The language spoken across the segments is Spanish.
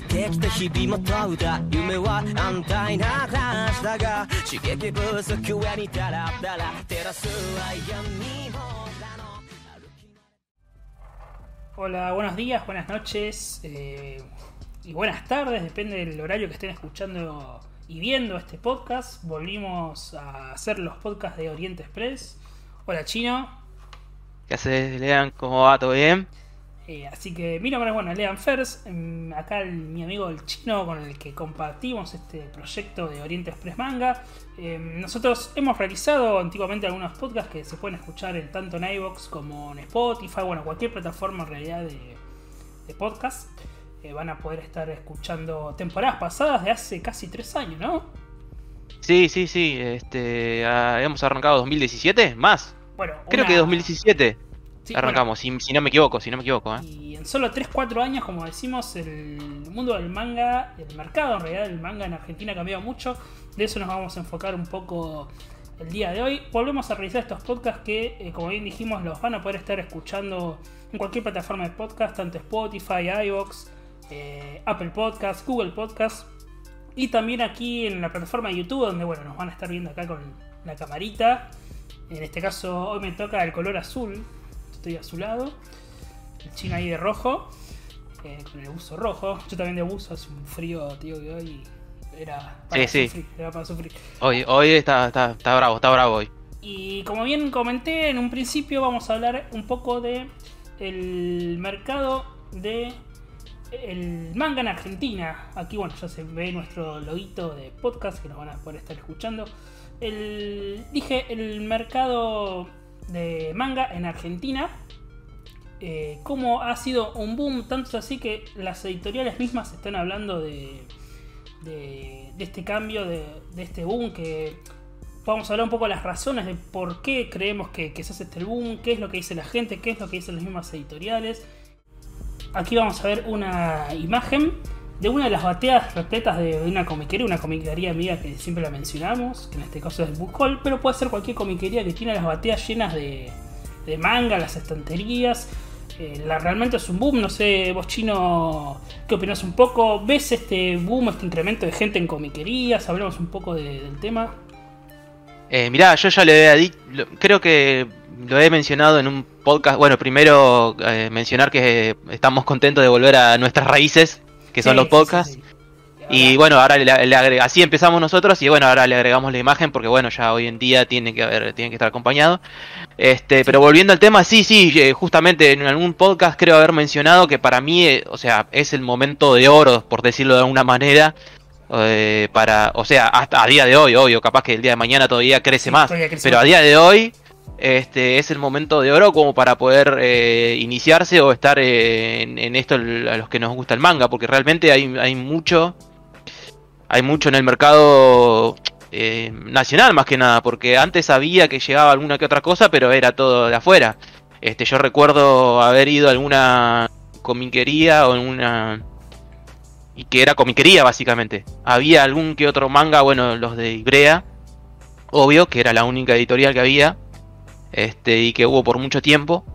歩き慣れてきた日々も問うた夢は安泰な話だが刺激不足上にダラダラ照らすは闇もだの Hola, buenos días, buenas noches eh, y buenas tardes, depende del horario que estén escuchando y viendo este podcast. Volvimos a hacer los podcasts de Oriente Express. Hola Chino. ¿Qué haces, Lean? ¿Cómo va? ¿Todo bien? Eh, así que mi nombre es bueno, Lean Fers. em, Acá el- mi amigo el Chino con el que compartimos este proyecto de Oriente Express Manga. Em, nosotros hemos realizado antiguamente algunos podcasts que se pueden escuchar en tanto en iVoox como en Spotify, bueno, cualquier plataforma en realidad de, de podcast. Eh, van a poder estar escuchando temporadas pasadas de hace casi tres años, ¿no? Sí, sí, sí. Este, ah, hemos arrancado 2017, más. Bueno, Creo una- que 2017 sí, arrancamos, si, si no me equivoco, si no me equivoco. ¿eh? y en solo 3-4 años, como decimos, el mundo del manga, el mercado en realidad del manga en Argentina ha cambiado mucho. De eso nos vamos a enfocar un poco el día de hoy. Volvemos a realizar estos podcasts que, eh, como bien dijimos, los van a poder estar escuchando en cualquier plataforma de podcast, tanto Spotify, iVoox, eh, Apple Podcasts, Google Podcasts. Y también aquí en la plataforma de YouTube, donde bueno, nos van a estar viendo acá con la camarita. En este caso, hoy me toca el color azul. Estoy azulado. El chino ahí de rojo. eh, con el buzo rojo. Yo también de buzo, hace un frío, tío, que hoy era para Sí, sí. sufrir. Era para sufrir. Hoy, hoy está, está, está bravo, está bravo hoy. Y como bien comenté en un principio, vamos a hablar un poco de el mercado de el manga en Argentina. Aquí, bueno, ya se ve nuestro loguito de podcast que nos van a poder estar escuchando. El, dije el mercado de manga en Argentina. eh, cómo ha sido un boom, tanto así que las editoriales mismas están hablando de, este cambio, de, de este boom que vamos a hablar un poco de las razones de por qué creemos que, que se hace este boom, qué es lo que dice la gente, qué es lo que dicen las mismas editoriales. Aquí vamos a ver una imagen de una de las bateas repletas de, una comiquería, una comiquería amiga que siempre la mencionamos, que en este caso es Book pero puede ser cualquier comiquería que tiene las bateas llenas de, de manga, las estanterías. Eh, la, realmente es un boom, no sé, vos chino, ¿qué opinas un poco? ¿Ves este boom, este incremento de gente en comiquerías? Hablamos un poco de- del tema. Eh, mirá, yo ya le había dicho, creo que lo he mencionado en un podcast. Bueno, primero eh, mencionar que estamos contentos de volver a nuestras raíces, que son Sí, los podcasts. sí, sí. Y bueno, ahora le, le agrega- así empezamos nosotros y bueno, ahora le agregamos la imagen porque bueno, ya hoy en día tiene que haber, tiene que estar acompañado. Este, pero volviendo al tema, sí, sí, eh, justamente en algún podcast creo haber mencionado que para mí, eh, o sea, es el momento de oro, por decirlo de alguna manera, eh, para, o sea, hasta a día de hoy, obvio, capaz que el día de mañana todavía crece más, pero a día de hoy este es el momento de oro como para poder eh, iniciarse o estar eh, en, esto a los que nos gusta el manga, porque realmente hay, hay mucho, hay mucho en el mercado eh, nacional más que nada, porque antes sabía que llegaba alguna que otra cosa, pero era todo de afuera. Este, yo recuerdo haber ido a alguna comiquería o en una y que era comiquería básicamente. Había algún que otro manga, bueno, los de Ibrea, obvio, que era la única editorial que había, este, y que hubo por mucho tiempo,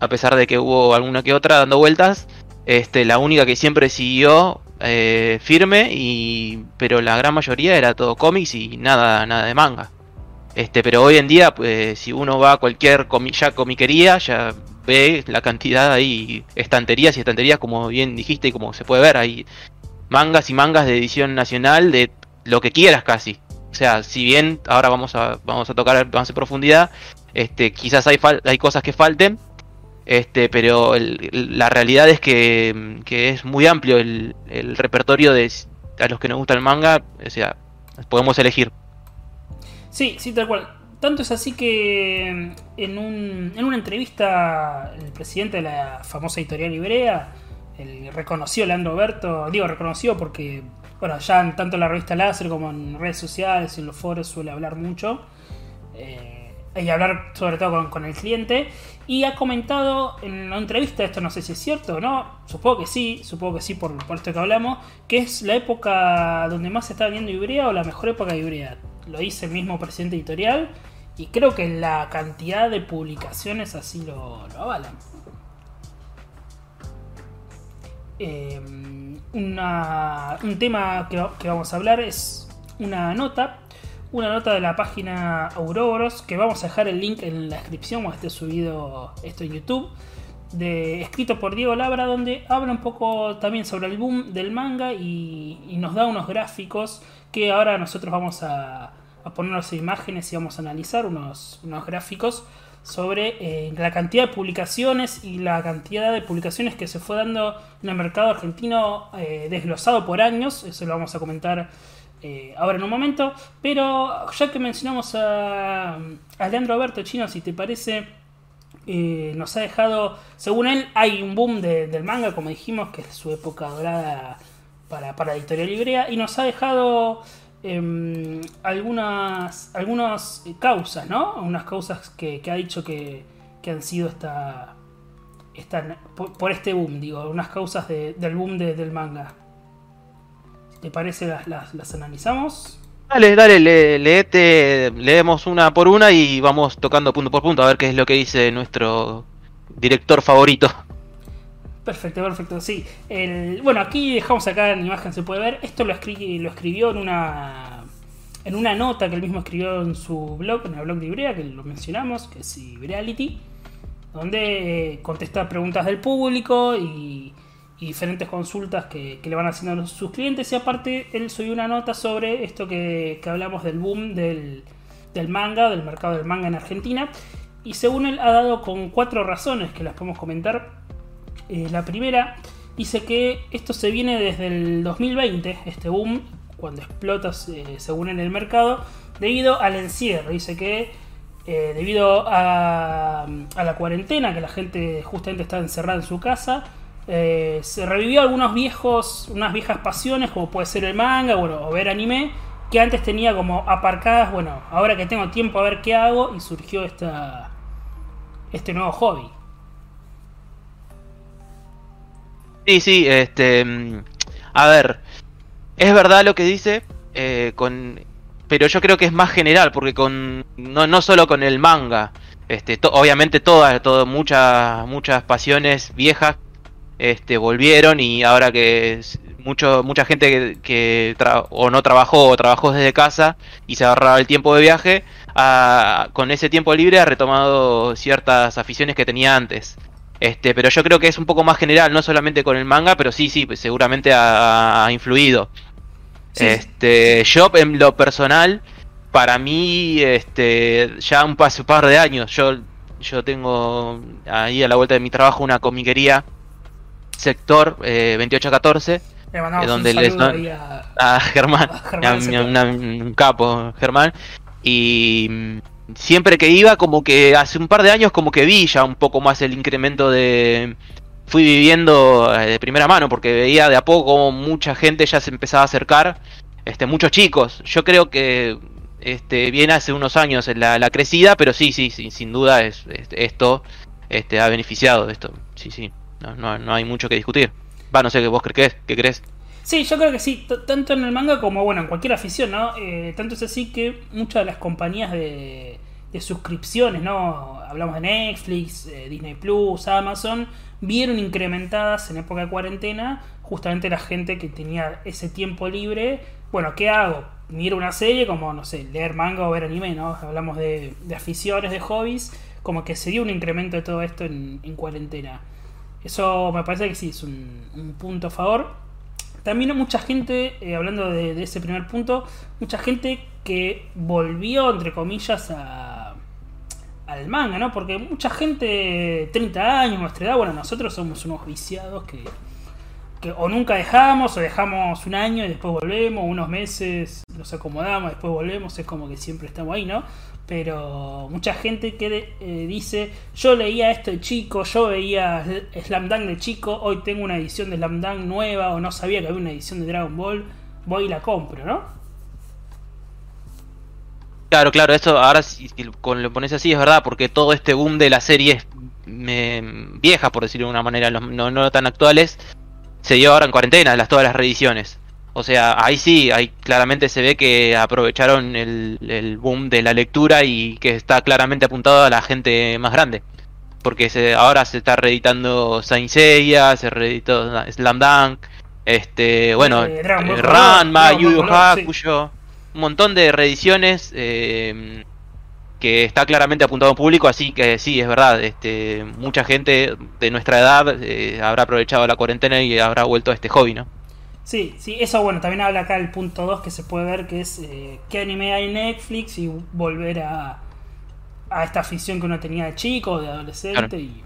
a pesar de que hubo alguna que otra dando vueltas, este, la única que siempre siguió eh, firme, y, pero la gran mayoría era todo cómics y nada, nada de manga. Este, pero hoy en día, pues, si uno va a cualquier ya comiquería, ya ve la cantidad ahí, estanterías y estanterías, como bien dijiste y como se puede ver, hay mangas y mangas de edición nacional de lo que quieras casi. O sea, si bien ahora vamos a, vamos a tocar más en profundidad, este, quizás hay, hay cosas que falten, este, pero la realidad es que, que es muy amplio el, el repertorio de a los que nos gusta el manga, o sea, podemos elegir. Sí, sí, tal cual. Tanto es así que en, un, en una entrevista el presidente de la famosa editorial Ibrea, el reconocido Leandro Berto, digo reconocido porque, bueno, ya en tanto en la revista Láser como en redes sociales y en los foros suele hablar mucho. eh, y hablar sobre todo con, el cliente. Y ha comentado en la entrevista, esto no sé si es cierto o no, supongo que sí, supongo que sí por, por esto que hablamos, que es la época donde más se está vendiendo Ibrea o la mejor época de Ibrea. Lo dice el mismo presidente editorial y creo que la cantidad de publicaciones así lo, lo avalan. eh, una- un tema que vamos a hablar es una nota, una nota de la página Auroboros, que vamos a dejar el link en la descripción cuando esté subido esto en YouTube, de, escrito por Diego Labra, donde habla un poco también sobre el boom del manga y, nos da unos gráficos que ahora nosotros vamos a, a ponernos imágenes y vamos a analizar unos, unos gráficos sobre eh, la cantidad de publicaciones y la cantidad de publicaciones que se fue dando en el mercado argentino eh, desglosado por años. Eso lo vamos a comentar eh, ahora en un momento. Pero ya que mencionamos a, a Leandro Alberto Chino, si te parece, eh, nos ha dejado, según él, hay un boom de- del manga, como dijimos, que es su época dorada para, para Editorial Librea, y nos ha dejado em, algunas, causas, ¿no? Unas causas que, ha dicho que, han sido esta, esta por, este boom, digo, unas causas de- del boom de- del manga. ¿Te parece las, las, las analizamos? Dale, dale, le- leete, leemos una por una y vamos tocando punto por punto a ver qué es lo que dice nuestro director favorito. Perfecto, perfecto, sí. El, bueno, aquí dejamos acá en imagen, se puede ver. Esto lo, escri- lo escribió en una en una nota que él mismo escribió en su blog, en el blog de Ibrea, que lo mencionamos, que es Ibreality, donde eh, contesta preguntas del público y, y diferentes consultas que, le van haciendo a sus clientes. Y aparte, él subió una nota sobre esto que, que hablamos del boom del, del manga, del mercado del manga en Argentina. Y según él ha dado con cuatro razones que las podemos comentar. Eh, la primera dice que esto se viene desde el 2020, este boom, cuando explota eh, según en el mercado, debido al encierro. Dice que eh, debido a, a la cuarentena, que la gente justamente está encerrada en su casa, eh, se revivió algunos viejos, unas viejas pasiones, como puede ser el manga, bueno, o ver anime, que antes tenía como aparcadas, bueno, ahora que tengo tiempo a ver qué hago, y surgió esta, este nuevo hobby. Sí, sí, este. mm, A ver, es verdad lo que dice, eh, con, pero yo creo que es más general, porque con. No, no solo con el manga. Este, obviamente todas, muchas, muchas pasiones viejas este, volvieron y ahora que mucho, mucha gente que, o no trabajó o trabajó desde casa y se agarraba el tiempo de viaje, con ese tiempo libre ha retomado ciertas aficiones que tenía antes. Este, pero yo creo que es un poco más general, no solamente con el manga, pero sí, sí, seguramente ha, ha influido. Sí. Este, yo en lo personal, para mí, este, ya un, pas- un par de años, yo, yo tengo ahí a la vuelta de mi trabajo una comiquería, sector eh, 2814, Le mandamos Eh, donde un les ahí a- a Germán, A Germán a- Sector. a- una- un capo, Germán. Y mm, siempre que iba, como que hace un par de años, como que vi ya un poco más el incremento de. Fui viviendo eh, de primera mano, porque veía de a poco como mucha gente ya se empezaba a acercar, este, muchos chicos. Yo creo que este, viene hace unos años la, la crecida, pero sí, sí, sí, sin duda es, es- esto este, ha beneficiado de esto. Sí, sí, no, no, hay mucho que discutir. Va, no sé qué vos crees, ¿qué crees? Sí, yo creo que sí, tanto en el manga como bueno, en cualquier afición, ¿no? Eh, tanto es así que muchas de las compañías de, suscripciones, ¿no? Hablamos de Netflix, eh, Disney Plus, Amazon, vieron incrementadas en época de cuarentena justamente la gente que tenía ese tiempo libre. Bueno, ¿qué hago? Miro una serie como, no sé, leer manga o ver anime, ¿no? Hablamos de, aficiones, de hobbies, como que se dio un incremento de todo esto en cuarentena. Eso me parece que sí, es un, un punto a favor. También mucha gente, eh, hablando de, de ese primer punto, mucha gente que volvió, entre comillas, a, al manga, ¿no? Porque mucha gente, 30 años, nuestra edad, bueno, nosotros somos unos viciados que, que o nunca dejamos, o dejamos un año y después volvemos, unos meses nos acomodamos, después volvemos, es como que siempre estamos ahí, ¿no? Pero mucha gente que eh, dice, yo leía esto de chico, yo veía Slam Dunk de chico, hoy tengo una edición de Slam Dunk nueva, o no sabía que había una edición de Dragon Ball, voy y la compro, ¿no? Claro, claro, eso ahora si, lo pones así es verdad, porque todo este boom de las series me, viejas, por decirlo de una manera, no, no tan actuales, se dio ahora en cuarentena, las, todas las reediciones. O sea, ahí sí, ahí claramente se ve que aprovecharon el, el boom de la lectura y que está claramente apuntado a la gente más grande. porque se, ahora se está reeditando Saint Seiya, se reeditó Slam Dunk, este, bueno, Eh, eh, Ranma, Dragon Yu Yu sí. Hakusho, un montón de reediciones eh, que está claramente apuntado al público, así que sí, es verdad, este, mucha gente de nuestra edad eh, habrá aprovechado la cuarentena y habrá vuelto a este hobby, ¿no? Sí, sí, eso bueno, también habla acá el punto 2 que se puede ver que es eh, qué anime hay en Netflix y volver a, a esta afición que uno tenía de chico, de adolescente Claro. y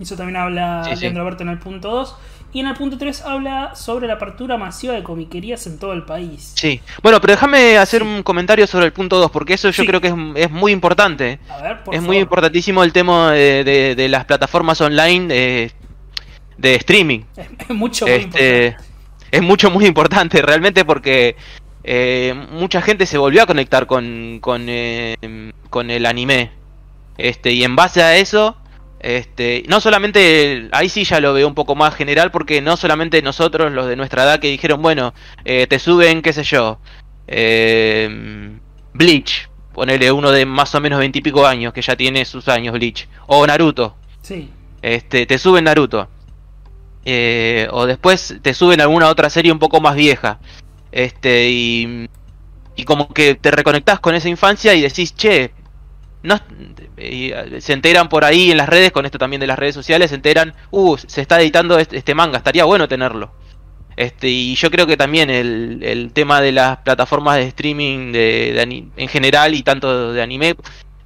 eso también habla Sí, sí. Leandro Alberto en el punto 2 y en el punto 3 habla sobre la apertura masiva de comiquerías en todo el país. Sí. Bueno, pero déjame hacer un comentario sobre el punto 2, porque eso yo Sí. creo que es, es muy importante. A ver, por es favor. muy importantísimo el tema de, de- de las plataformas online de, de streaming. Es, es mucho muy Este, importante. Es mucho, muy importante realmente porque eh, mucha gente se volvió a conectar con, con, eh, con el anime. Este, y en base a eso, este, no solamente, ahí sí ya lo veo un poco más general porque no solamente nosotros, los de nuestra edad, que dijeron, bueno, eh, te suben, qué sé yo, eh, Bleach, ponele uno de más o menos veintipico años que ya tiene sus años Bleach, o Naruto, Sí, este, te suben Naruto. Eh, o después te suben alguna otra serie un poco más vieja. Este, y, y como que te reconectás con esa infancia y decís, che, no, eh, se enteran por ahí en las redes, con esto también de las redes sociales, se enteran, uh, se está editando este, este manga, estaría bueno tenerlo. Este, y yo creo que también el, el tema de las plataformas de streaming de, en general y tanto de anime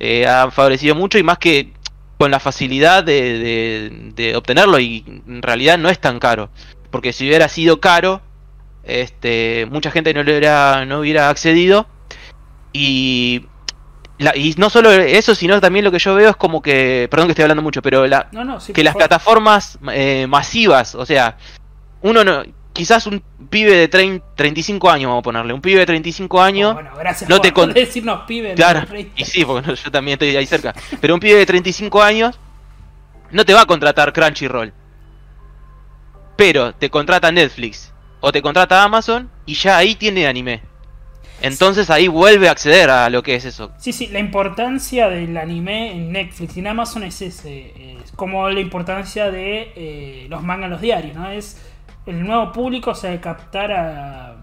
eh, ha favorecido mucho y más que con la facilidad de, de- de obtenerlo y en realidad no es tan caro porque si hubiera sido caro este mucha gente no le hubiera no hubiera accedido y la- y no solo eso sino también lo que yo veo es como que perdón que estoy hablando mucho pero la, no, no, sí. que las favor. plataformas eh, masivas, o sea, uno no, quizás un pibe de 30, 35 años, vamos a ponerle, un pibe de 35 años, Oh, bueno, gracias no por te con- decirnos pibes. claro, no, y sí, porque no, yo también estoy ahí cerca, pero un pibe de 35 años no te va a contratar Crunchyroll, pero te contrata Netflix o te contrata Amazon y ya ahí tiene anime. Entonces ahí vuelve a acceder a lo que es eso. Sí, sí, la importancia del anime en Netflix y en Amazon es ese. Es como la importancia de eh, los mangas en los diarios, ¿no? Es el nuevo público, o sea, de captar a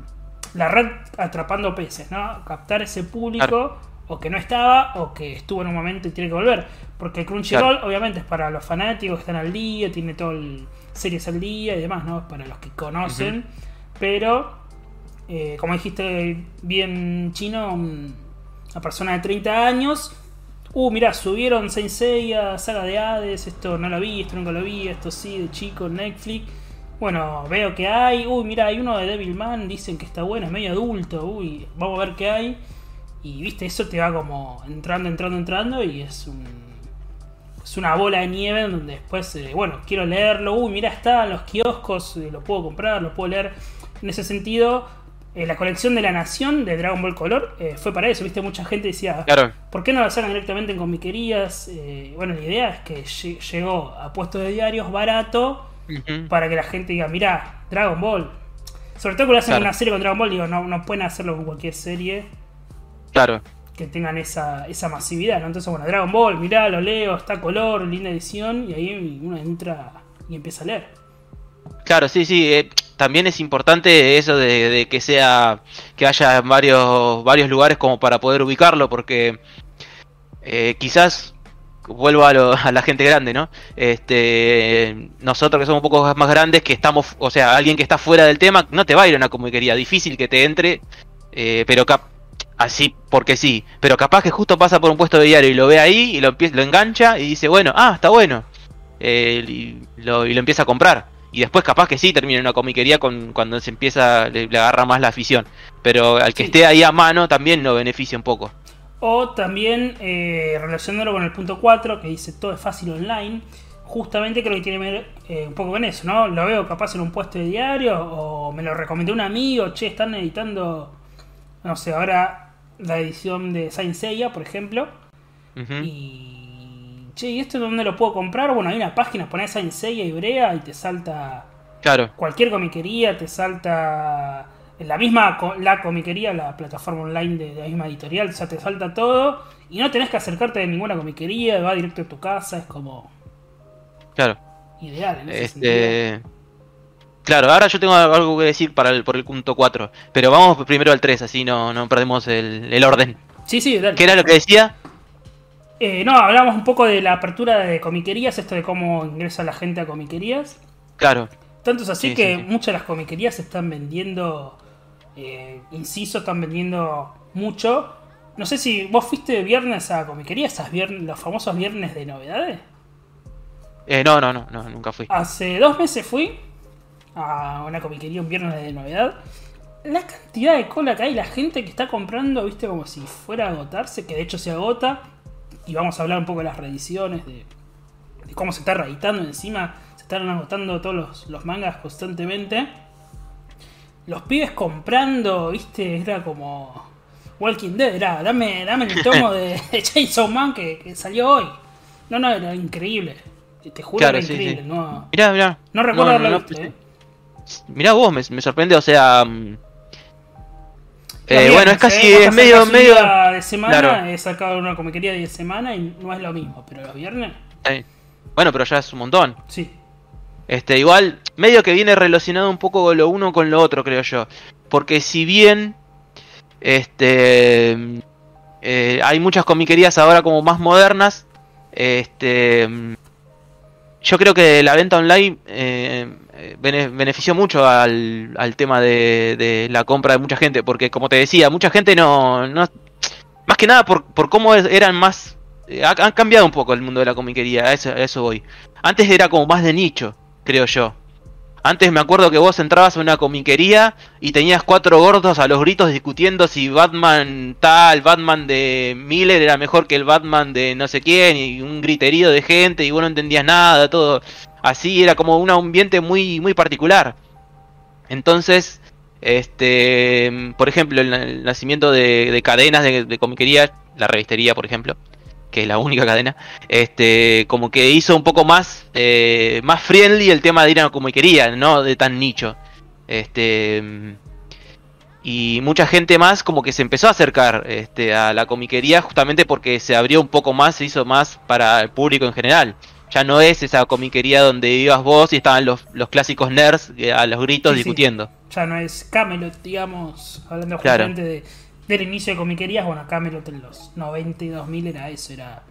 la red atrapando peces, ¿no? Captar ese público Claro. o que no estaba o que estuvo en un momento y tiene que volver. Porque Crunchyroll, obviamente, es para los fanáticos que están al día, tiene todo el series al día y demás, ¿no? Para los que conocen. Pero eh, como dijiste bien chino, un- una persona de 30 años. Uh, mira, subieron Saint Seiya, Saga de Hades, esto no lo vi, esto nunca lo vi, esto sí, de chico, Netflix. Bueno, veo que hay, uy, mira, hay uno de Devilman, dicen que está bueno, es medio adulto, uy, vamos a ver qué hay. Y viste, eso te va como entrando, entrando, entrando y es un, es una bola de nieve donde después, eh, bueno, quiero leerlo, uy, mira, está en los kioscos, eh, lo puedo comprar, lo puedo leer. En ese sentido, eh, la colección de la Nación de Dragon Ball Color eh, fue para eso, viste, mucha gente decía, Claro, ¿por qué no la sacan directamente en comiquerías? Eh, bueno, la idea es que lle- llegó a puestos de diarios barato Para que la gente diga, mirá, Dragon Ball. Sobre todo lo hacen Claro. una serie con Dragon Ball, digo, no, no pueden hacerlo con cualquier serie claro. que tengan esa, esa masividad, ¿no? Entonces, bueno, Dragon Ball, mirá, lo leo, está color, linda edición, y ahí uno entra y empieza a leer. Claro, sí, sí. eh, también es importante eso de, de que sea que haya varios varios lugares como para poder ubicarlo, porque eh, quizás vuelvo a, lo- a la gente grande, ¿no? Este, nosotros que somos un poco más grandes, que estamos, o sea, alguien que está fuera del tema, no te va a ir a una comiquería, difícil que te entre, eh, pero cap así porque sí, pero capaz que justo pasa por un puesto de diario y lo ve ahí y lo, lo engancha y dice, bueno, ah, está bueno, eh, y, lo, y lo empieza a comprar. Y después capaz que sí termina en una comiquería con, cuando se empieza, le, le agarra más la afición. Pero al que Sí. esté ahí a mano también lo beneficia un poco. O también eh, relacionándolo con el punto 4, que dice todo es fácil online. Justamente creo que tiene que ver eh, un poco con eso, ¿no? Lo veo capaz en un puesto de diario o me lo recomendó un amigo, che, están editando, no sé, ahora la edición de Saint Seiya, por ejemplo. Y, che, ¿y esto dónde lo puedo comprar? Bueno, hay una página, pones Saint Seiya y Brea y te salta Claro, cualquier comiquería, te salta en la misma la comiquería, la plataforma online de, de la misma editorial, o sea, te salta todo y no tenés que acercarte de ninguna comiquería, va directo a tu casa, es como Claro. ideal. En ese sentido. Este. Claro, ahora yo tengo algo que decir para el, por el punto 4. Pero vamos primero al 3, así no, no perdemos el, el orden. Sí, sí, dale. ¿Qué era lo que decía? Eh, no, hablamos un poco de la apertura de comiquerías, esto de cómo ingresa la gente a comiquerías. Claro. Tanto es así Sí, que sí, sí. muchas de las comiquerías están vendiendo, eh, inciso, están vendiendo mucho. No sé si vos fuiste viernes a comiquería, esas viernes, los famosos viernes de novedades. Eh, no, no, no, no, nunca fui. Hace dos meses fui a una comiquería un viernes de novedad. La cantidad de cola que hay, la gente que está comprando, viste, como si fuera a agotarse, que de hecho se agota. Y vamos a hablar un poco de las reediciones, de, de cómo se está reeditando encima. Se están agotando todos los, los mangas constantemente. Los pibes comprando, viste, era como Walking Dead, era, dame, dame el tomo de, de Chainsaw Man que, que salió hoy. No, no, era increíble. Te, juro Claro, que era sí, increíble. sí. No, Mirá, mirá. no recuerdo no, visto, pues, eh. Mirá vos, me, me sorprende, o sea... mm, eh, bueno, es casi, ¿eh? Es medio, medio... de semana, Claro. he sacado una comiquería de semana y no es lo mismo, pero los viernes, Bueno, pero ya es un montón. sí. Este, igual, medio que viene relacionado un poco lo uno con lo otro, creo yo. Porque si bien este eh, hay muchas comiquerías ahora como más modernas, este yo creo que la venta online eh, bene- benefició mucho al, al tema de, de la compra de mucha gente, porque como te decía, mucha gente no, no más que nada por, por cómo eran más eh, ha- han cambiado un poco el mundo de la comiquería, eso, a eso voy. Antes era como más de nicho, creo yo. Antes me acuerdo que vos entrabas a una comiquería y tenías cuatro gordos a los gritos discutiendo si Batman tal, Batman de Miller era mejor que el Batman de no sé quién, y un griterío de gente y vos no entendías nada, todo así, era como un ambiente muy, muy particular. Entonces, este, por ejemplo, el, nacimiento de, de cadenas de, de comiquería, la revistería, por ejemplo, que es la única cadena, este, como que hizo un poco más, eh, más friendly el tema de ir a una comiquería, no de tan nicho. Este, y mucha gente más como que se empezó a acercar este, a la comiquería justamente porque se abrió un poco más, se hizo más para el público en general. Ya no es esa comiquería donde ibas vos y estaban los, los clásicos nerds eh, a los gritos Sí, sí. discutiendo. Ya no es Camelot, digamos, hablando Claro. justamente de, del inicio de comiquerías. Bueno, Camelot en los 90 y 2000 era eso, era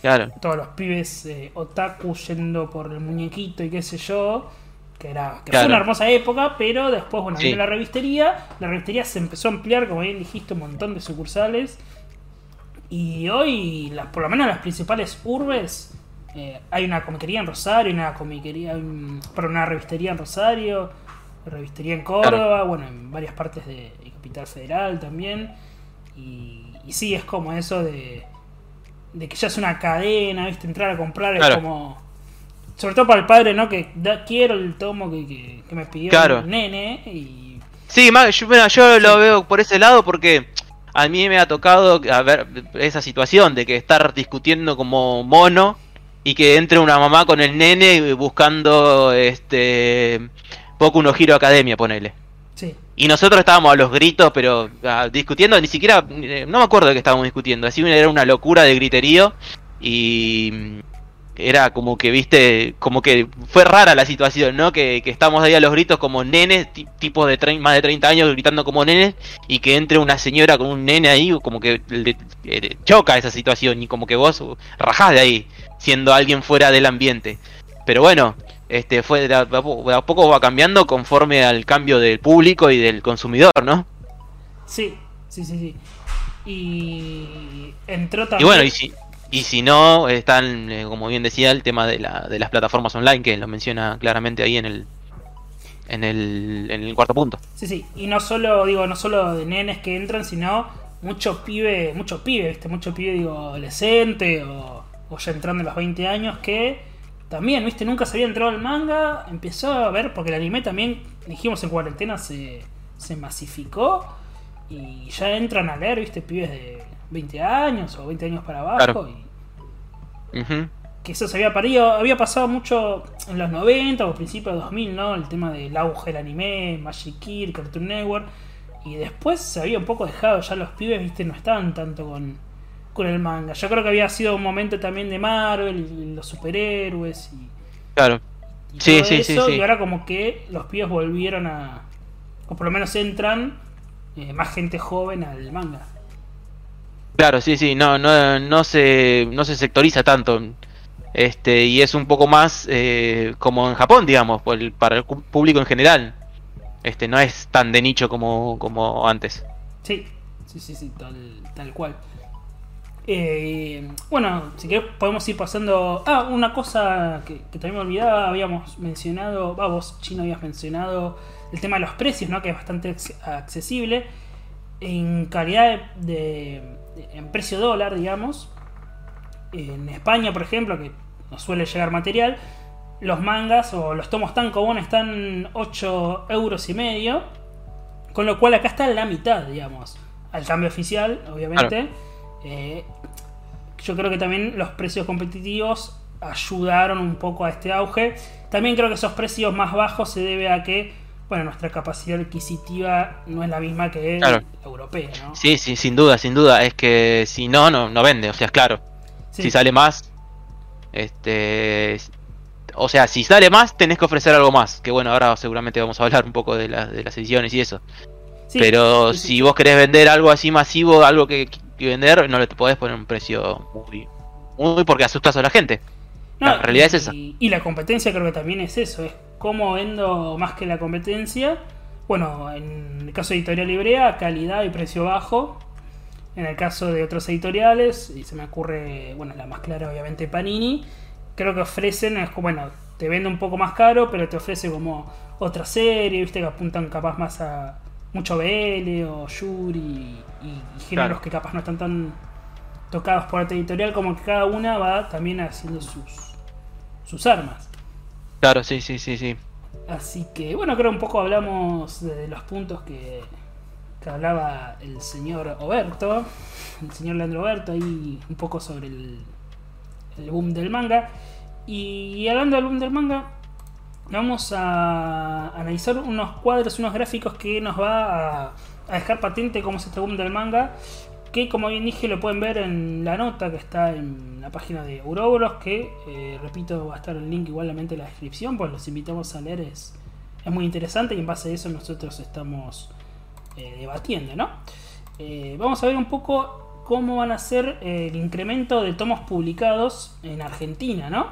Claro, todos los pibes eh, otaku yendo por el muñequito y qué sé yo. Que, era, que Claro. fue una hermosa época, pero después, bueno, Sí. vino la revistería. La revistería se empezó a ampliar, como bien dijiste, un montón de sucursales. Y hoy, las, por lo menos las principales urbes, eh, hay una comiquería en Rosario, una comiquería, un- perdón, una revistería en Rosario, revistería en Córdoba, bueno, en varias partes de, Federal también. Y, y sí, es como eso de, de que ya es una cadena, ¿viste? Entrar a comprar es como... Sobre todo para el padre, ¿no? Que da- quiero el tomo que, que- que me pidió Claro. el nene y... Sí, yo, mira, yo lo veo por ese lado porque a mí me ha tocado a ver esa situación de que estar discutiendo como mono y que entre una mamá con el nene buscando este poco uno giro academia, ponele. Y nosotros estábamos a los gritos, pero ah, discutiendo, ni siquiera, eh, no me acuerdo de qué estábamos discutiendo, así era una locura de griterío y mm, era como que, viste, como que fue rara la situación, ¿no? Que, que estamos ahí a los gritos como nenes, ti- tipos de más de 30 años gritando como nenes y que entre una señora con un nene ahí, como que le choca esa situación y como que vos rajás de ahí, siendo alguien fuera del ambiente. Pero bueno, este fue de a, de poco va cambiando conforme al cambio del público y del consumidor, ¿no? sí, sí, sí, sí. Y entró Y también... bueno, y si, y si no, están, eh, como bien decía, el tema de, la, de las plataformas online, que lo menciona claramente ahí en el, en el, en el cuarto punto. Sí, sí, y no solo, digo, no solo de nenes que entran, sino muchos pibe, muchos pibe, ¿viste? Mucho pibe, digo, adolescente o, o ya entrando a los 20 años que también, ¿viste? Nunca se había entrado al manga, empezó a ver, porque el anime también, dijimos en cuarentena, se, se masificó y ya entran a leer, ¿viste? Pibes de 20 años o 20 años para abajo Claro. y que eso se había parido, había pasado mucho en los 90 o principios de 2000, ¿no? El tema del auge del anime, Magic Kid, Cartoon Network. Y después se había un poco dejado, ya los pibes, viste, no estaban tanto con, con el manga. Yo creo que había sido un momento también de Marvel, y los superhéroes y, Claro. y Sí, sí, sí, eso, sí. Y ahora como que los pibes volvieron a... O por lo menos entran eh, más gente joven al manga. Claro, sí, sí, no, no, no se, no se sectoriza tanto. Este, y es un poco más eh, como en Japón, digamos, por el- para el público en general. Este, no es tan de nicho como, como antes. Sí, sí, sí, sí, tal, tal cual. Eh, bueno, si querés podemos ir pasando... Ah, una cosa que, también me olvidaba, habíamos mencionado, va, vos chino habías mencionado el tema de los precios, ¿no? Que es bastante acce- accesible. En calidad de, en precio dólar, digamos. En España, por ejemplo, que nos suele llegar material, los mangas o los tomos tan comunes están 8 euros y medio. Con lo cual acá está la mitad, digamos. Al cambio oficial, obviamente. Eh, yo creo que también los precios competitivos ayudaron un poco a este auge. También creo que esos precios más bajos se debe a que, bueno, nuestra capacidad adquisitiva no es la misma que Claro. la europea, ¿no? Sí, sí, sin duda, sin duda. Es que si no, no, no vende. O sea, es claro. Sí. Si sale más, este, o sea, si sale más, tenés que ofrecer algo más. Que bueno, ahora seguramente vamos a hablar un poco de, las de las ediciones y eso. Sí, Pero sí, si vos querés vender algo así masivo, algo que, que vender, no le podés poner un precio muy, muy porque asustas a la gente. la realidad es esa. Y, y la competencia creo que también es eso, es cómo vendo más que la competencia. Bueno, en el caso de Editorial Librea, calidad y precio bajo. En el caso de otros editoriales, y se me ocurre, bueno, la más clara obviamente Panini, creo que ofrecen, es como, bueno, te vende un poco más caro, pero te ofrece como otra serie, viste, que apuntan capaz más a mucho BL o Yuri y, y géneros Claro. que capaz no están tan tocados por arte editorial, como que cada una va también haciendo sus, sus armas. Claro, sí, sí, sí, sí. Así que, bueno, creo un poco hablamos de los puntos que, que hablaba el señor Oberto, el señor Leandro Oberto, ahí un poco sobre el, el boom del manga. Y hablando del boom del manga, vamos a analizar unos cuadros, unos gráficos que nos va a, a dejar patente cómo es este boom del manga. Que como bien dije lo pueden ver en la nota que está en la página de Ouroboros. Que eh, repito, va a estar el link igualmente en la descripción. Pues los invitamos a leer, es, es muy interesante y en base a eso nosotros estamos eh, debatiendo, ¿no? Eh, vamos a ver un poco cómo van a ser el incremento de tomos publicados en Argentina, ¿no?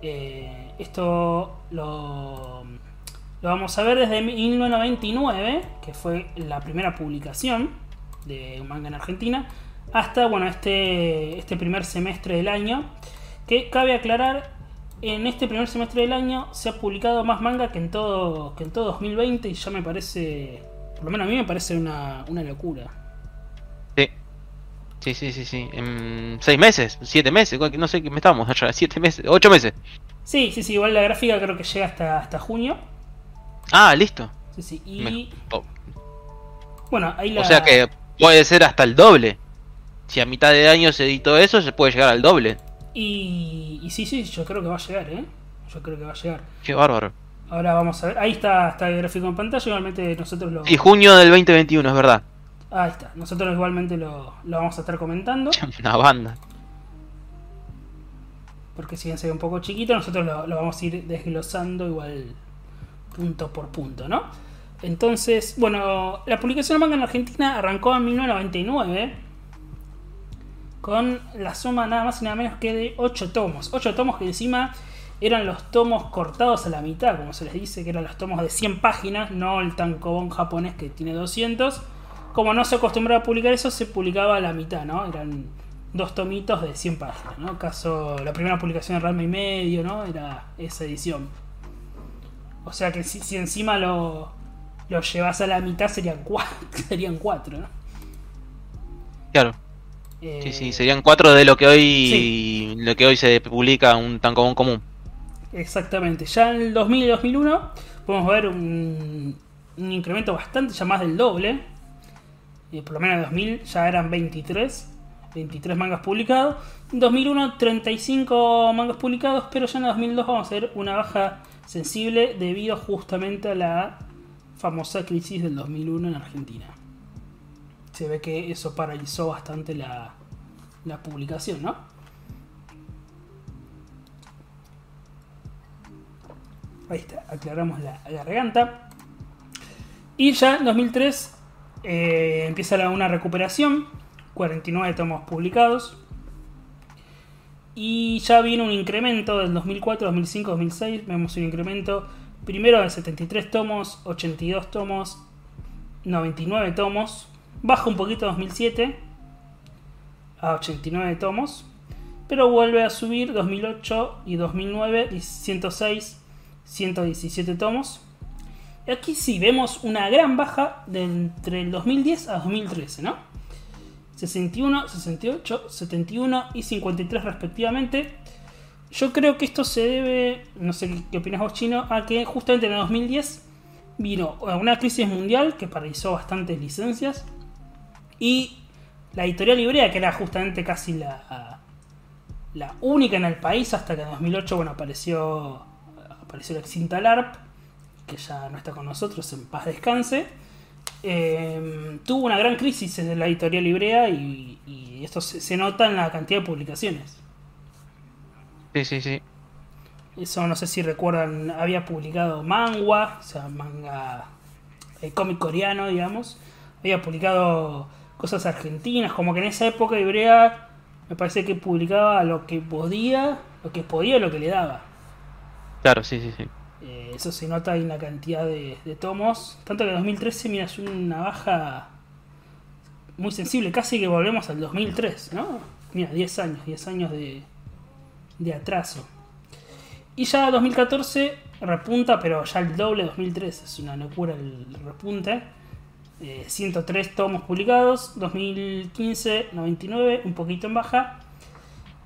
Esto lo, lo vamos a ver desde 1999, que fue la primera publicación de un manga en Argentina, hasta bueno, este, este primer semestre del año. Que cabe aclarar, en este primer semestre del año se ha publicado más manga que en todo, que en todo 2020 y ya me parece, por lo menos a mí me parece una, una locura. Sí. Sí, sí, sí. En seis meses, siete meses, no sé qué me estamos allá, siete meses, ocho meses. Sí, sí, sí, igual la gráfica creo que llega hasta, hasta junio. Ah, listo. Sí, sí, y Me- oh, bueno, ahí la... O sea que puede ser hasta el doble. Si a mitad de año se editó eso, se puede llegar al doble. Y, y sí, sí, yo creo que va a llegar, ¿eh? Yo creo que va a llegar. Qué bárbaro. Ahora vamos a ver. Ahí está, está el gráfico en pantalla. Igualmente nosotros lo. Y junio del 2021, es verdad. Ahí está. Nosotros igualmente lo, lo vamos a estar comentando. Una banda. Porque si bien se ve un poco chiquito, nosotros lo, lo vamos a ir desglosando igual punto por punto, ¿no? Entonces, bueno, la publicación de manga en Argentina arrancó en 1999 con la suma nada más y nada menos que de 8 tomos. 8 tomos que encima eran los tomos cortados a la mitad, como se les dice, que eran los tomos de 100 páginas, no el tankobon japonés que tiene 200. Como no se acostumbraba a publicar eso, se publicaba a la mitad, ¿no? Eran dos tomitos de 100 páginas, ¿no? Caso, la primera publicación de Rama y medio, ¿no? Era esa edición. O sea que si, si encima lo, lo llevas a la mitad serían cuatro, serían cuatro ¿no? Claro. Eh, Sí, sí, serían cuatro de lo que hoy lo que hoy se publica un tan común común. Exactamente. Ya en el 2000 y 2001 podemos ver un, un incremento bastante, ya más del doble. Eh, por lo menos en 2000 ya eran 23. 23 mangas publicados. En 2001 35 mangas publicados, pero ya en 2002 vamos a ver una baja sensible debido justamente a la famosa crisis del 2001 en Argentina. Se ve que eso paralizó bastante la, la publicación, ¿no? Ahí está, aclaramos la garganta. Y ya en 2003 eh, empieza una recuperación, 49 tomos publicados. Y ya viene un incremento del 2004, 2005, 2006. Vemos un incremento primero de 73 tomos, 82 tomos, 99 tomos. Baja un poquito 2007 a 89 tomos. Pero vuelve a subir 2008 y 2009, 106, 117 tomos. Aquí sí vemos una gran baja de entre el 2010 a 2013, ¿no? 61, 68, 71 y 53 respectivamente. Yo creo que esto se debe, no sé qué- opinas vos chino, a que justamente en el 2010 vino una crisis mundial que paralizó bastantes licencias y la editorial Librea, que era justamente casi la, la única en el país hasta que en 2008 bueno, apareció, apareció la extinta LARP, que ya no está con nosotros, en paz descanse. Eh, tuvo una gran crisis en la editorial Librea y, y esto se, se nota en la cantidad de publicaciones. Sí, sí, sí. Eso no sé si recuerdan, había publicado manga, o sea, manga, eh, cómic coreano, digamos. Había publicado cosas argentinas, como que en esa época Ibrea me parece que publicaba lo que podía, lo que podía, lo que le daba. Claro, sí, sí, sí. Eh, eso se nota en la cantidad de, de tomos. Tanto que en 2013, mira, es una baja muy sensible, casi que volvemos al 2003, ¿no? Mira, 10 años, 10 años de, de atraso. Y ya 2014 repunta, pero ya el doble de 2013, es una locura el repunte. Eh, 103 tomos publicados, 2015 99, un poquito en baja.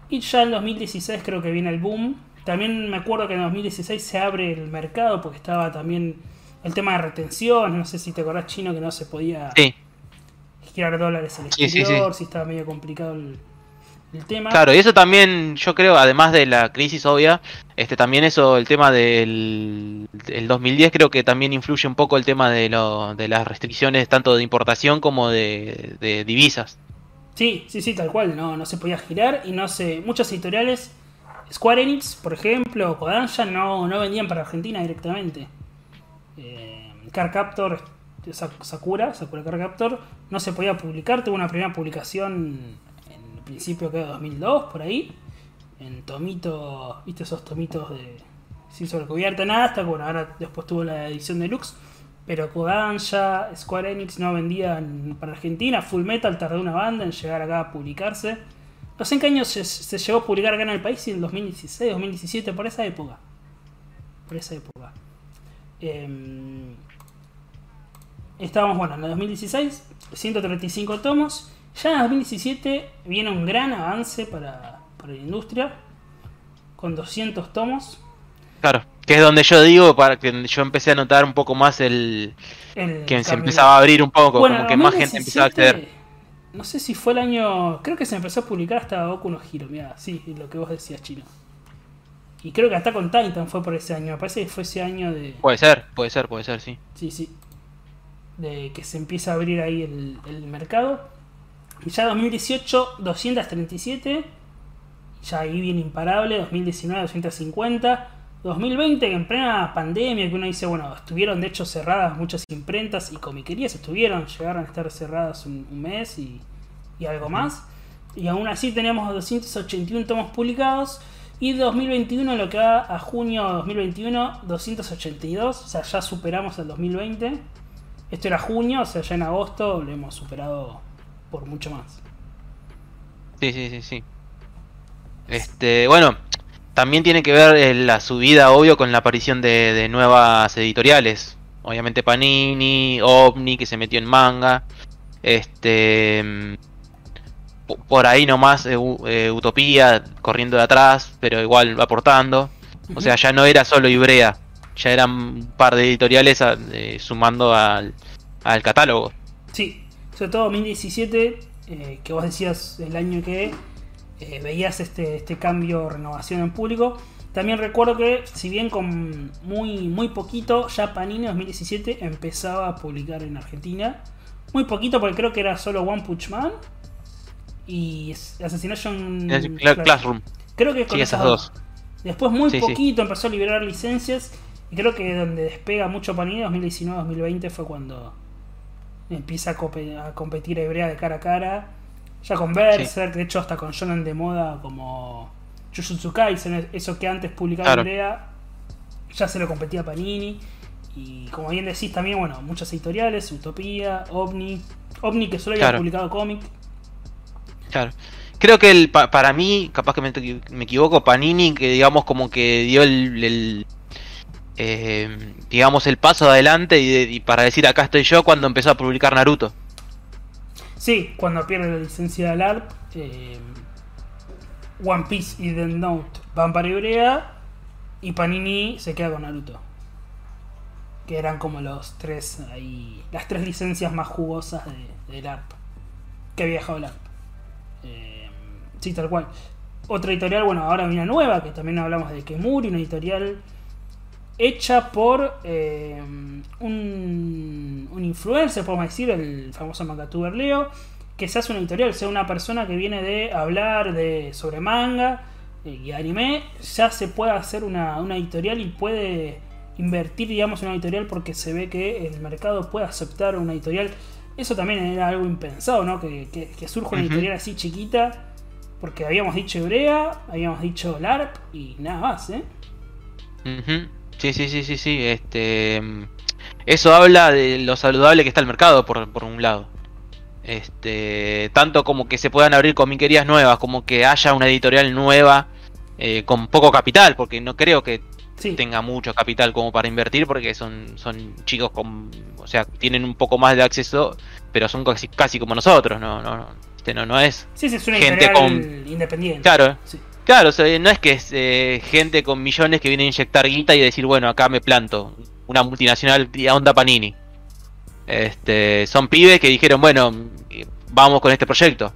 Y ya en 2016 creo que viene el boom. También me acuerdo que en 2016 se abre el mercado porque estaba también el tema de retención. No sé si te acordás chino que no se podía Sí, girar dólares al sí, exterior, sí. si estaba medio complicado el, el tema. claro, y eso también, yo creo, además de la crisis obvia, este también eso, el tema del el 2010 creo que también influye un poco el tema de, lo, de las restricciones tanto de importación como de, de divisas. Sí, sí, sí, tal cual. No, no se podía girar y no se. Muchas editoriales, Square Enix, por ejemplo, o Kodansha, no, no vendían para Argentina directamente. Eh, Car Captor, Sa- Sakura, Sakura Car Captor, no se podía publicar. Tuvo una primera publicación en el principio que 2002, por ahí. En tomito, viste esos tomitos de sin sobrecubierta nada, hasta bueno, ahora después tuvo la edición deluxe. Pero Kodansha, Square Enix no vendían para Argentina. Full Metal tardó una banda en llegar acá a publicarse. No sé en qué año se, se llegó a publicar acá en el país, si en 2016, 2017, por esa época. Por esa época. Em, estábamos, bueno, en el 2016, 135 tomos. Ya en el 2017 viene un gran avance para, para la industria, con 200 tomos. Claro, que es donde yo digo, para que yo empecé a notar un poco más el El que se empezaba a abrir un poco, Bueno, como que más gente 2017, empezaba a acceder. No sé si fue el año. Creo que se empezó a publicar hasta Goku no Hiro, mira, sí, lo que vos decías, chino. Y creo que hasta con Titan fue por ese año. Me parece que fue ese año de. Puede ser, puede ser, puede ser, sí. Sí, sí. De que se empieza a abrir ahí el, el mercado. Y ya 2018, 237. Ya ahí viene imparable. 2019, 250. 2020, que en plena pandemia, que uno dice, bueno, estuvieron de hecho cerradas muchas imprentas y comiquerías, estuvieron, llegaron a estar cerradas un, un mes y, y algo más. Y aún así tenemos 281 tomos publicados. Y 2021, lo que va a junio 2021, 282. O sea, ya superamos el 2020. Esto era junio, o sea, ya en agosto lo hemos superado por mucho más. Sí, sí, sí, sí. Este, bueno, también tiene que ver eh, la subida, obvio, con la aparición de, de nuevas editoriales. Obviamente Panini, OVNI, que se metió en manga. Este. mm, po- Por ahí nomás eh, eh, Utopía corriendo de atrás, pero igual aportando. O sea, ya no era solo Ibrea, ya eran un par de editoriales a- eh, sumando al, al catálogo. Sí, sobre todo 2017, eh, que vos decías el año que eh, veías este, este cambio, renovación en público. También recuerdo que, si bien con muy, muy poquito, ya Panini 2017 empezaba a publicar en Argentina. Muy poquito, porque creo que era solo One Punch Man y Assassination Cla- Classroom. Creo que con Sí, esas dos. Después muy Sí, sí. poquito empezó a liberar licencias Y creo que donde despega mucho Panini 2019-2020 fue cuando empieza a, cope- a competir Hebrea de cara a cara. Ya con Berserk, de hecho hasta con Shonen de moda como Jujutsu Kaisen, eso que antes publicaba Claro. Hebrea, ya se lo competía Panini. Y como bien decís también, bueno, muchas editoriales, Utopía, OVNI. OVNI que solo había Claro. publicado cómic. Claro. Creo que el, pa- para mí, capaz que me, me equivoco, Panini, que digamos como que dio el, el, eh, digamos el paso adelante y, de- y para decir acá estoy yo cuando empezó a publicar Naruto. Sí, cuando pierde la licencia del ARP, eh, One Piece y Death Note van para Ibrea y Panini se queda con Naruto. Que eran como los tres ahí, las tres licencias más jugosas de- del ARP. Que había dejado el ARP. Eh, sí, tal cual. Otra editorial, bueno, ahora una nueva, que también hablamos de Kemuri, una editorial hecha por eh, un, un influencer, podemos decir, el famoso mangatuber Leo, que se hace una editorial, sea una persona que viene de hablar de sobre manga eh, y anime, ya se puede hacer una, una editorial y puede invertir, digamos, en una editorial porque se ve que el mercado puede aceptar una editorial. Eso también era algo impensado, ¿no? Que, que, que surja una editorial así chiquita, porque habíamos dicho Hebrea, habíamos dicho LARP y nada más, ¿eh? Ujú. Sí, sí, sí, sí, sí. Este, eso habla de lo saludable que está el mercado, por, por un lado. Este, tanto como que se puedan abrir comiquerías nuevas, como que haya una editorial nueva eh, con poco capital, porque no creo que Sí. tenga mucho capital como para invertir, porque son, son chicos con, o sea, tienen un poco más de acceso, pero son casi, casi como nosotros, no, no, no, este, no, no es. Sí, sí, es una gente editorial independiente. Claro, Sí. Claro, o sea, no es que es eh, gente con millones que viene a inyectar guita y decir, bueno, acá me planto. Una multinacional a onda Panini. Este, son pibes que dijeron, bueno, eh, vamos con este proyecto.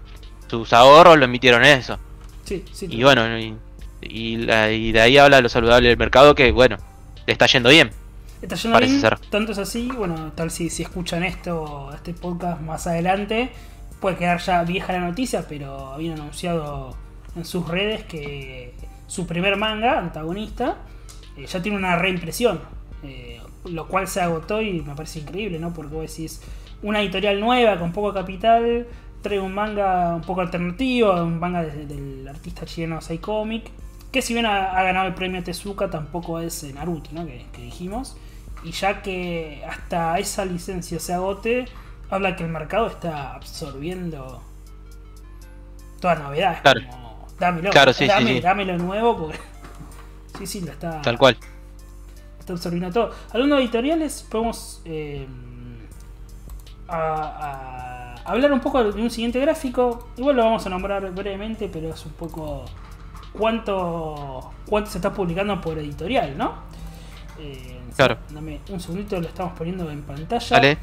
Sus ahorros lo emitieron en eso. Sí, sí. Y bueno, y, y y de ahí habla lo saludable del mercado que, bueno, le está yendo bien. Está yendo Parece bien, ser. tanto es así, bueno, tal si, si escuchan esto, este podcast más adelante, puede quedar ya vieja la noticia, pero habían anunciado en sus redes que su primer manga, antagonista, eh, ya tiene una reimpresión, eh, lo cual se agotó y me parece increíble, ¿no? Porque vos decís, una editorial nueva con poco capital, trae un manga un poco alternativo, un manga de- del artista chileno Sai Comic, que si bien ha, ha ganado el premio Tezuka, tampoco es eh, Naruto, ¿no? Que, que dijimos. Y ya que hasta esa licencia se agote, habla que el mercado está absorbiendo toda novedad. Claro. como, dámelo, Claro, sí, dame- sí. dámelo nuevo porque... Sí, sí, lo está, Tal cual. está absorbiendo todo. Hablando de editoriales, podemos eh, a- a hablar un poco de un siguiente gráfico. Igual lo vamos a nombrar brevemente, pero es un poco cuánto, cuánto se está publicando por editorial, ¿no? Eh, Claro. Dame un segundito, lo estamos poniendo en pantalla. Dale.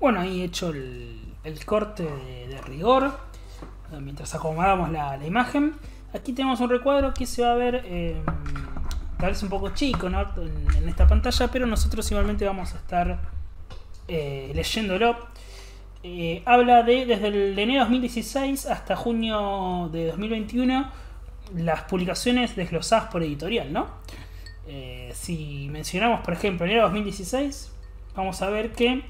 Bueno, ahí he hecho el, corte de, rigor. eh, Mientras acomodamos la, la imagen. Aquí tenemos un recuadro que se va a ver eh, tal vez un poco chico ¿no? en, esta pantalla, pero nosotros igualmente vamos a estar eh, leyéndolo. Eh, habla de desde el enero de 2016 hasta junio de 2021 las publicaciones desglosadas por editorial, ¿no? Si mencionamos, por ejemplo, enero de 2016, vamos a ver que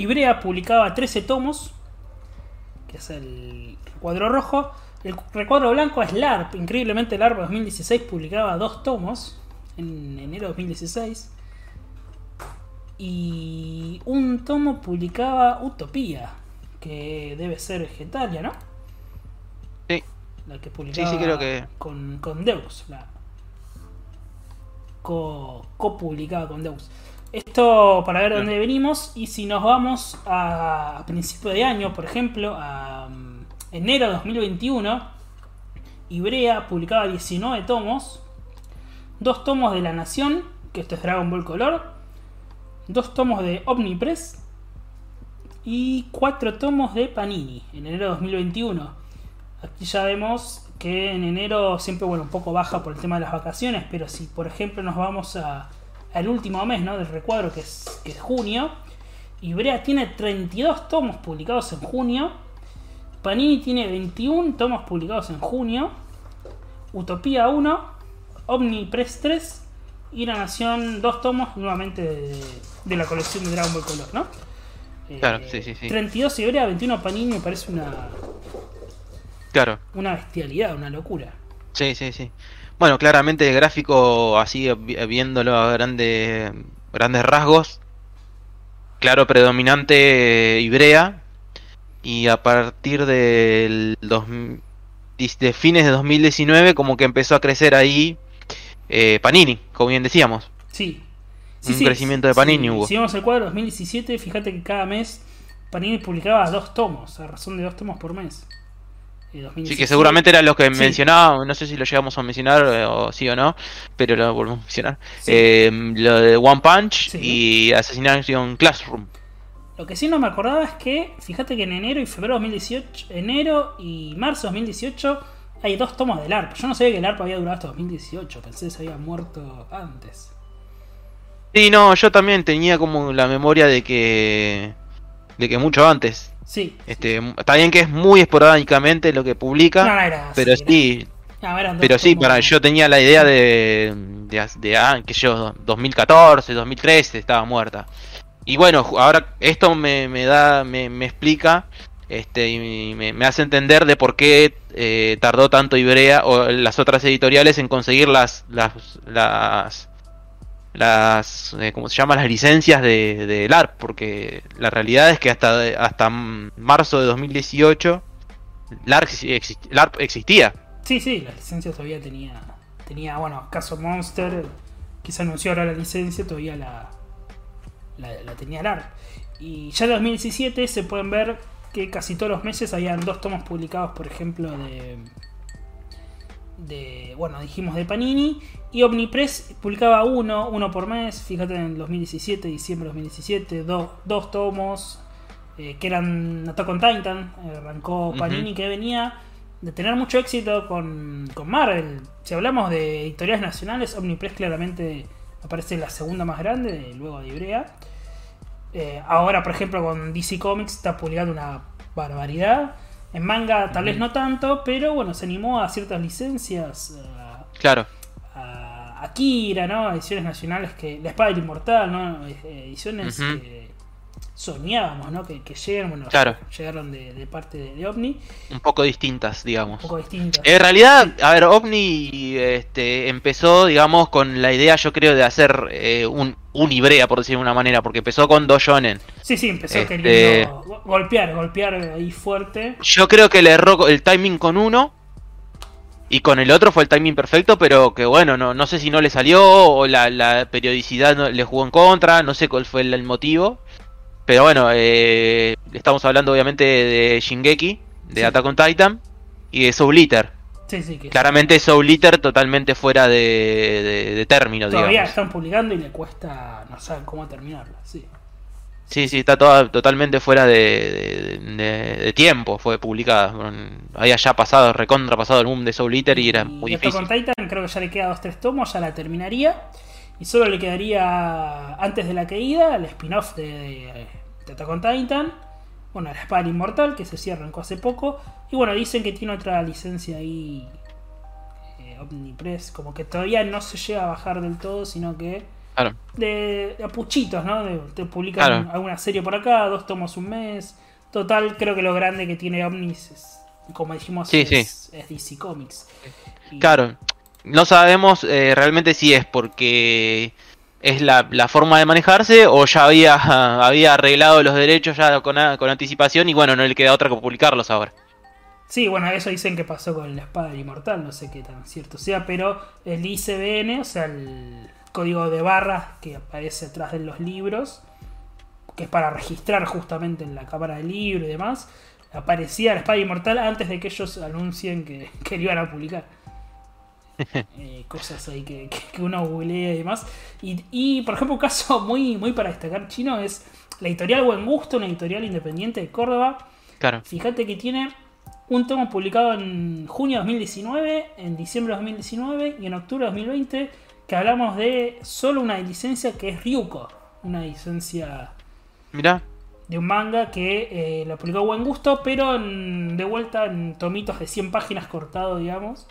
Ibrea publicaba 13 tomos, que es el recuadro rojo. El recuadro blanco es LARP. Increíblemente, LARP 2016 publicaba dos tomos en enero de 2016. Y un tomo publicaba Utopía, que debe ser Getalia, ¿no? Sí. La que publicaba sí, creo que- con, con Deus. La co- co-publicada con Deus. Esto para ver dónde venimos y si nos vamos a, a principio de año, por ejemplo, a mm, enero de 2021, Ibrea publicaba 19 tomos, dos tomos de La Nación, que esto es Dragon Ball Color, dos tomos de Omnipress y cuatro tomos de Panini en enero de 2021. Aquí ya vemos que en enero siempre, bueno, un poco baja por el tema de las vacaciones, pero si por ejemplo nos vamos a, al último mes ¿no? del recuadro, que es, que es junio, Ibrea tiene 32 tomos publicados en junio, Panini tiene 21 tomos publicados en junio, Utopía 1, Omnipress 3 y La Nación, dos tomos nuevamente de, de la colección de Dragon Ball Color, ¿no? Claro, Eh, sí, sí, sí. 32 Ibrea, 21 Panini me parece una, Claro, una bestialidad, una locura. sí, sí, sí. Bueno, claramente el gráfico, así vi- viéndolo a grandes, grandes rasgos, claro, predominante eh, Ibrea, y a partir del dos, de fines de 2019 como que empezó a crecer ahí eh, Panini, como bien decíamos. Sí. Un crecimiento de Panini hubo. Si vemos el cuadro 2017, fíjate que cada mes Panini publicaba dos tomos, a razón de dos tomos por mes. Sí, 2017. que seguramente eran los que Sí. mencionábamos, no sé si lo llegamos a mencionar eh, o sí o no, pero lo volvemos a mencionar. Sí. Eh, lo de One Punch Sí. y Assassination Classroom. Lo que sí no me acordaba es que, fíjate que en enero y febrero 2018, enero y marzo 2018 hay dos tomos del ARP. Yo no sabía que el ARP había durado hasta 2018, pensé que se había muerto antes. Sí, no, yo también tenía como la memoria de que de que mucho antes. Sí. Este, está bien que es muy esporádicamente lo que publica, No, no era pero sí, no, pero sí, para yo tenía la idea de de, de, ah, que yo 2014, 2013 estaba muerta. Y bueno, ahora esto me, me da me, me explica este y me, me hace entender de por qué eh, tardó tanto Ibrea o las otras editoriales en conseguir las las las las eh, ¿cómo se llama? las licencias de, de porque la realidad es que hasta hasta marzo de 2018 LARP, exi- LARP existía Sí, sí, la licencia todavía tenía. Tenía, bueno, caso Monster, que se anunció ahora la licencia, todavía la, la, la tenía LARP. Y ya en 2017 se pueden ver que casi todos los meses habían dos tomos publicados, por ejemplo, de. De bueno, dijimos de Panini. Y Omnipress publicaba uno, uno por mes. Fíjate en el 2017, diciembre de 2017, dos, dos tomos. eh, que eran Attack on Titan. eh, arrancó Panini, que venía de tener mucho éxito con, con Marvel. Si hablamos de editoriales nacionales, Omnipress claramente me parece la segunda más grande, luego de Ibrea. Eh, ahora, por ejemplo, con DC Comics está publicando una barbaridad. En manga tal vez no tanto, pero bueno, se animó a ciertas licencias. a- claro a Akira, ¿no? Ediciones nacionales que. La Espada del Inmortal, ¿no? Eh, Ediciones Ujú. que soñábamos, ¿no? Que, que lleguen, bueno, Claro. llegaron de, de parte de, de OVNI, un poco distintas un digamos poco distintas. En realidad, a ver, OVNI este, empezó, digamos, con la idea, yo creo, de hacer eh, un, un Ibrea, por decirlo de una manera, porque empezó con dos shonen. Sí, sí, empezó Este- queriendo go- golpear, golpear ahí fuerte. Yo creo que le erró el timing con uno, y con el otro fue el timing perfecto, pero que bueno, no, no sé si no le salió, o la, la periodicidad no- le jugó en contra, no sé cuál fue el, el motivo. Pero bueno, eh, estamos hablando obviamente de Shingeki, de Sí. Attack on Titan, y de Soul Eater. Sí, sí, que Claramente Soul Eater totalmente fuera de, de, de término, todavía digamos. están publicando y le cuesta, no saben cómo terminarlo. Sí. Sí, sí, está toda, totalmente fuera de, de- de- de tiempo, fue publicada. Con- Había ya pasado, recontra pasado el boom de Soul Eater y era muy y Attack difícil. on Titan creo que ya le queda dos tres tomos, ya la terminaría. Y solo le quedaría antes de la caída el spin-off de, de, de Attack on Titan. Bueno, la espada inmortal que se cierra arrancó hace poco. Y bueno, dicen que tiene otra licencia ahí. eh, Omnipress, como que todavía no se llega a bajar del todo, sino que Claro, de, de a puchitos, ¿no? De- te publican Claro. alguna serie por acá, dos tomos un mes. Total, creo que lo grande que tiene Omnis es, como dijimos, Sí, es, es DC Comics. Y- claro. No sabemos eh, realmente si es porque es la, la forma de manejarse o ya había, había arreglado los derechos ya con, con anticipación y bueno, no le queda otra que publicarlos ahora. Sí, bueno, eso dicen que pasó con la espada del inmortal, no sé qué tan cierto sea, pero el ICBN, o sea, el código de barras que aparece atrás de los libros, que es para registrar justamente en la cámara del libro y demás, aparecía la espada inmortal antes de que ellos anuncien que, que lo iban a publicar. Eh, cosas ahí que, que- que uno googlea y demás. Y, y, por ejemplo, un caso muy, muy para destacar chino es la editorial Buen Gusto, una editorial independiente de Córdoba, Claro. Fíjate que tiene un tomo publicado en junio de 2019, en diciembre de 2019 y en octubre de 2020, que hablamos de solo una licencia que es Ryuko, una licencia Mira, de un manga que eh, lo publicó Buen Gusto, pero en- de vuelta en tomitos de 100 páginas cortado, digamos.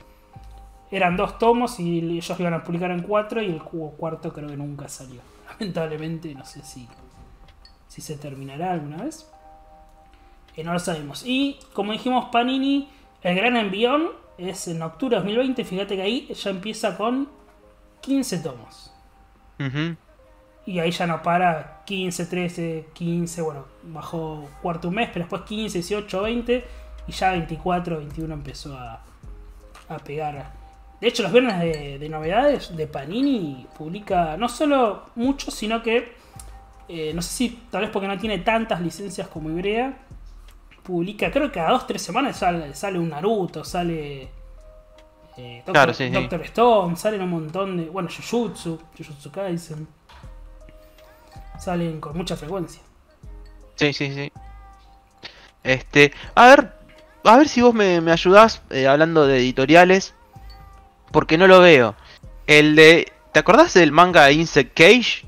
Eran dos tomos y ellos iban a publicar en cuatro y el cuarto creo que nunca salió. Lamentablemente, no sé si, si se terminará alguna vez. Eh, no lo sabemos. Y como dijimos, Panini, el gran envión es en octubre de 2020. Fíjate que ahí ya empieza con 15 tomos. Ujú. Y ahí ya no para 15, 13, 15, bueno, bajó cuarto un mes, pero después 15, 18, 20 y ya 24, 21 empezó a, a pegar. De hecho, los viernes de, de novedades de Panini publica no solo mucho, sino que, eh, no sé si tal vez porque no tiene tantas licencias como Ibrea, publica, creo que cada 2-3 semanas sale, sale un Naruto, sale... eh, Doctor, Claro, sí, sí. Doctor Stone, salen un montón de... Bueno, Jujutsu, Jujutsu Kaisen. Salen con mucha frecuencia. Sí, sí, sí. Este, a ver, a ver si vos me, me ayudás eh, hablando de editoriales, porque no lo veo. El de, ¿te acordás del manga Insect Cage?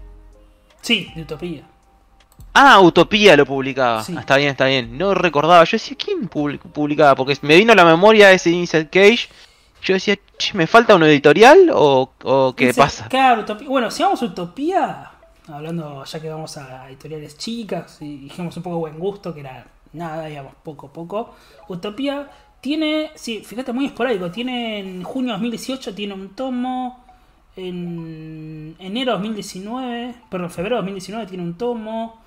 Sí, de Utopía. Ah, Utopía lo publicaba. Sí. Ah, está bien, está bien. No recordaba. Yo decía, ¿quién publi- publicaba? Porque me vino a la memoria ese Insect Cage. Yo decía, "Che, ¿me falta un editorial o, o qué pasa? claro, Utopía- Bueno, si vamos a Utopía, hablando ya que vamos a editoriales chicas y dijimos un poco buen gusto, que era nada, digamos, poco a poco. Utopía tiene, sí, fíjate, muy esporádico. Tiene en junio de 2018, tiene un tomo. En enero de 2019, perdón, febrero de 2019 tiene un tomo.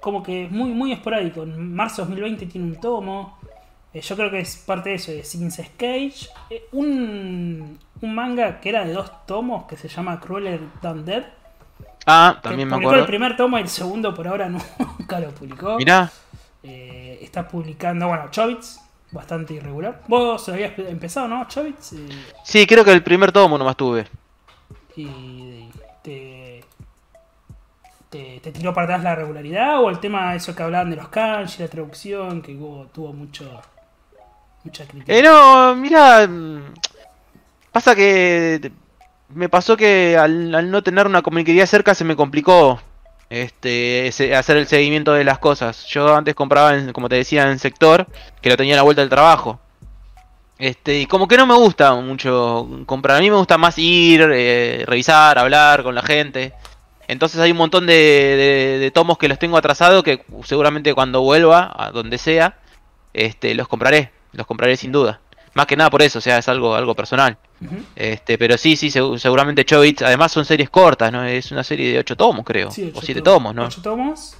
Como que es muy, muy esporádico. En marzo de 2020 tiene un tomo. Eh, yo creo que es parte de eso, de Since Cage. Eh, un, un manga que era de dos tomos que se llama Crueler Than Dead. Ah, también me publicó acuerdo. el primer tomo y el segundo por ahora nunca lo publicó. Mirá, Eh, está publicando, bueno, Chobits, bastante irregular. Vos habías empezado, ¿no? Chobits. Eh, sí, creo que el primer tomo nomás tuve. y te, te, te tiró para atrás la regularidad o el tema eso que hablaban de los kanji, la traducción, que hubo- tuvo mucho mucha crítica. Eh, no, mira, mm, pasa que me pasó que al, al no tener una comiquería cerca se me complicó este hacer el seguimiento de las cosas. Yo antes compraba, en- como te decía, en sector, que lo tenía a la vuelta del trabajo. Este, y como que no me gusta mucho comprar. A mí me gusta más ir, eh, revisar, hablar con la gente. Entonces hay un montón de, de- de tomos que los tengo atrasados que seguramente cuando vuelva, a donde sea, este, los compraré. Los compraré sin duda. Más que nada por eso, o sea, es algo, algo personal. Este, pero sí, sí, segu- seguramente Chobits, además son series cortas, ¿no? Es una serie de 8 tomos, creo. Sí, o ocho 7 tomos, ¿no? Ocho tomos.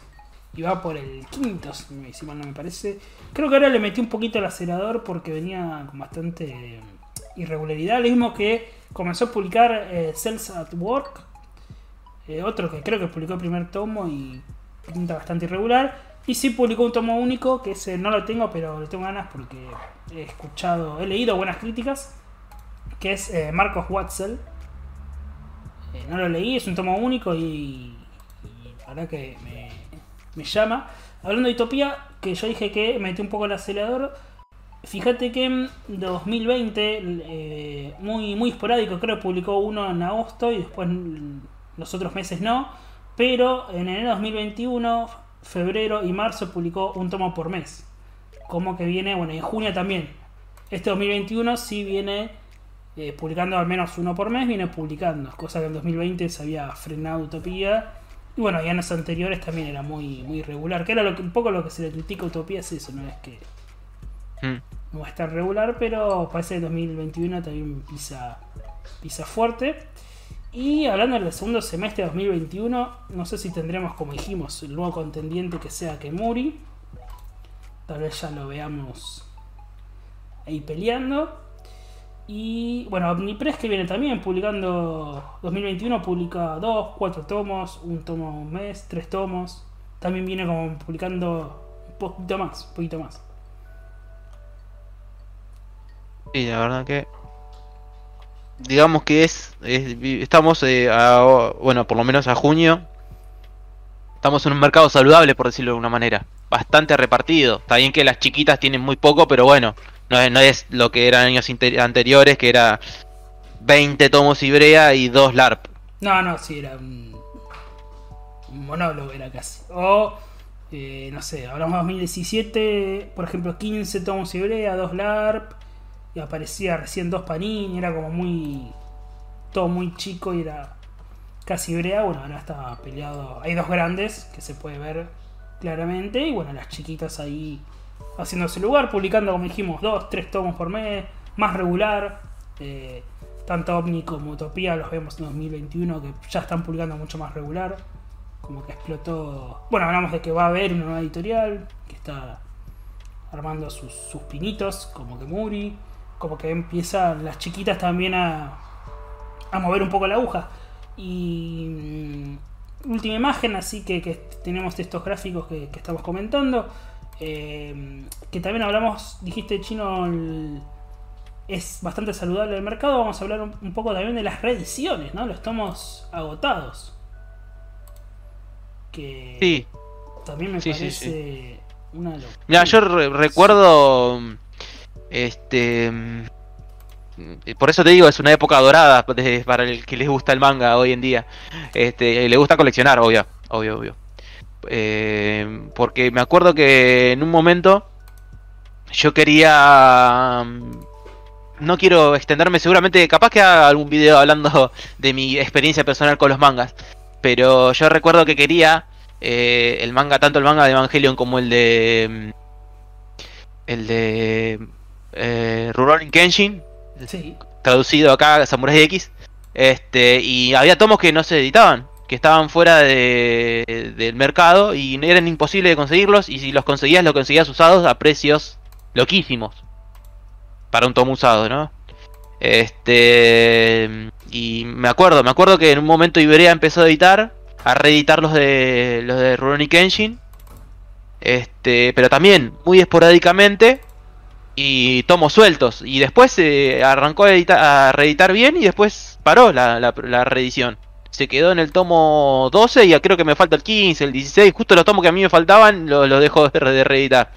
Y va por el quinto, si mal no me parece. Creo que ahora le metí un poquito el acelerador porque venía con bastante irregularidad. Lo mismo que comenzó a publicar eh, Cells at Work. eh, otro que creo que publicó el primer tomo y pinta bastante irregular. Y sí publicó un tomo único, que ese no lo tengo, pero le tengo ganas porque he escuchado, he leído buenas críticas. Que es eh, Marcos Watzel. Eh, no lo leí, es un tomo único y, y la que me, llama. Hablando de Utopía, que yo dije que metí un poco el acelerador. Fíjate que en 2020, eh, muy, muy esporádico, creo que publicó uno en agosto y después los otros meses no. Pero en enero de 2021, febrero y marzo publicó un tomo por mes. Como que viene, bueno, en junio también. Este 2021 sí viene eh, publicando al menos uno por mes, viene publicando, cosa que en 2020 se había frenado Utopía. Y bueno, y años anteriores también era muy, muy irregular, que era lo que, un poco lo que se le critica a Utopía, es eso, no es que Mm. no va a estar regular, pero parece que 2021 también pisa, pisa fuerte. Y hablando del segundo semestre de 2021, no sé si tendremos, como dijimos, el nuevo contendiente que sea Kemuri. Tal vez ya lo veamos ahí peleando. Y bueno, Omnipress que viene también publicando 2021, publica 2, 4 tomos, un tomo un mes, 3 tomos. También viene como publicando un poquito más, un poquito más. Sí, la verdad que. Digamos que es. estamos eh, Bueno, por lo menos a junio. Estamos en un mercado saludable, por decirlo de alguna manera. Bastante repartido. Está bien que las chiquitas tienen muy poco, pero bueno. No es, no es lo que eran años anteriores, que era 20 tomos Ibrea y 2 LARP. No, no, sí, era un, monólogo, era casi. O, eh, no sé, hablamos de 2017, por ejemplo, 15 tomos Ibrea, 2 LARP, y aparecía recién dos panini, era como muy. todo muy chico y era casi brea. Bueno, ahora está peleado. Hay dos grandes que se puede ver claramente, y bueno, las chiquitas ahí haciéndose lugar, publicando, como dijimos, dos, tres tomos por mes, más regular. Eh, tanto OVNI como Utopía los vemos en 2021 que ya están publicando mucho más regular. Como que explotó. Bueno, hablamos de que va a haber una nueva editorial que está armando sus, sus pinitos, como que Muri. Como que empiezan las chiquitas también a mover un poco la aguja. Y mm, última imagen, así que, que tenemos estos gráficos que, que estamos comentando. Eh, que también hablamos, dijiste chino, el- es bastante saludable el mercado. Vamos a hablar un, un poco también de las reediciones, ¿no? Los tomos agotados. Que Sí. también me Sí, sí, parece una locura. Mira, yo re- recuerdo. Este. Por eso te digo, es una época dorada para el que les gusta el manga hoy en día. Este, y le gusta coleccionar, obvio, obvio, obvio. Eh, porque me acuerdo que en un momento yo quería. mm, No quiero extenderme, seguramente, capaz que haga algún video hablando de mi experiencia personal con los mangas. Pero yo recuerdo que quería eh, el manga, tanto el manga de Evangelion como el de. mm, El de. Eh, Rurouni Kenshin, Sí, traducido acá Samurai X. Este, y había tomos que no se editaban, que estaban fuera de, del mercado y eran imposibles de conseguirlos. Y si los conseguías, los conseguías usados a precios loquísimos para un tomo usado, ¿no? Este, y me acuerdo, me acuerdo que en un momento Iberia empezó a editar, a reeditar los de los de Rurouni Kenshin. Este, pero también muy esporádicamente y tomos sueltos. Y después se arrancó a, edita- a reeditar bien y después paró la, la- la reedición. Se quedó en el tomo 12 y creo que me falta el 15, el 16. Justo los tomos que a mí me faltaban los los dejo de, de reeditar.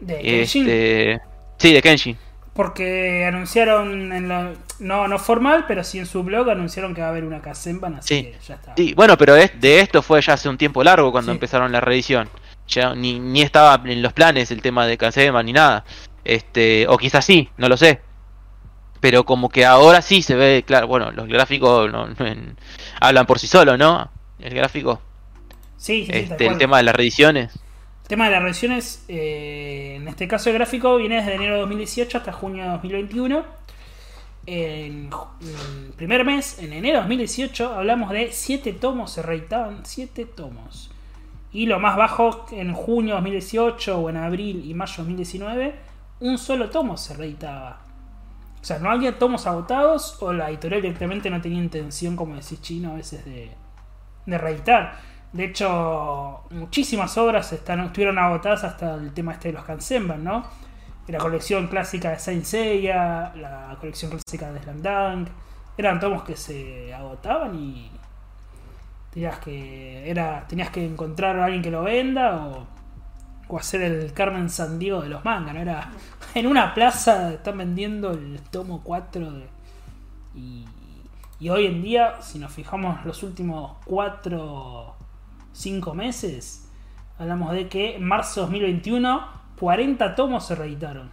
de Kenshin. Este, sí, de Kenshin. Porque anunciaron en la. No, no formal, pero sí en su blog anunciaron que va a haber una Kazenban, así Sí. que ya está. Sí, bueno, pero es- de esto fue ya hace un tiempo largo cuando Sí. empezaron la reedición. Ya ni, ni estaba en los planes el tema de Cancema ni nada. Este, o quizás sí, no lo sé. Pero como que ahora sí se ve, claro, bueno, los gráficos no- no en- hablan por sí solos, ¿no? El gráfico, Sí, sí, sí, tal este, el tema de las reediciones. El tema de las revisiones, eh, en este caso el gráfico, viene desde enero de 2018 hasta junio de 2021. En, en primer mes, en enero de 2018, hablamos de 7 tomos, se reeditaban 7 tomos. Y lo más bajo, en junio de 2018 o en abril y mayo de 2019, un solo tomo se reeditaba. O sea, no había tomos agotados o la editorial directamente no tenía intención, como decís chino, a veces de, de reeditar. De hecho, muchísimas obras están, estuvieron agotadas hasta el tema este de los Kansenban, ¿no? La colección clásica de Saint Seiya, la colección clásica de Slam Dunk, eran tomos que se agotaban y tenías que era tenías que encontrar a alguien que lo venda o, o hacer el Carmen Sandiego de los mangas, ¿no? Era en una plaza están vendiendo el tomo 4 de, y, y hoy en día, si nos fijamos los últimos 4 5 meses, hablamos de que en marzo de 2021 40 tomos se reeditaron.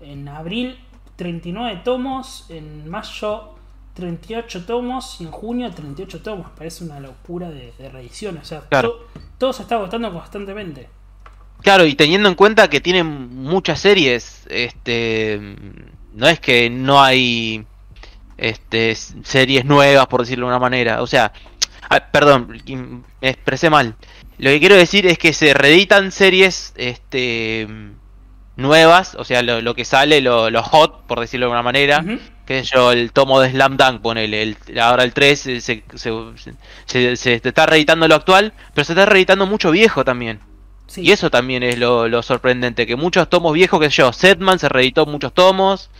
En abril 39 tomos, en mayo 38 tomos y en junio 38 tomos. Parece una locura de, de reediciones. O sea, Claro. to- todo se está agotando constantemente. Claro, y teniendo en cuenta que tienen muchas series, este, no es que no hay, este, series nuevas por decirlo de una manera. O sea, ah, perdón, me expresé mal. Lo que quiero decir es que se reeditan series, este, nuevas, o sea, lo, lo que sale, lo, lo hot, por decirlo de alguna manera. Que yo, el tomo de Slam Dunk, ponele, el, ahora el 3 se, se, se- se está reeditando lo actual, pero se está reeditando mucho viejo también. Sí. Y eso también es lo, lo sorprendente, que muchos tomos viejos, que sé yo, Setman se reeditó muchos tomos,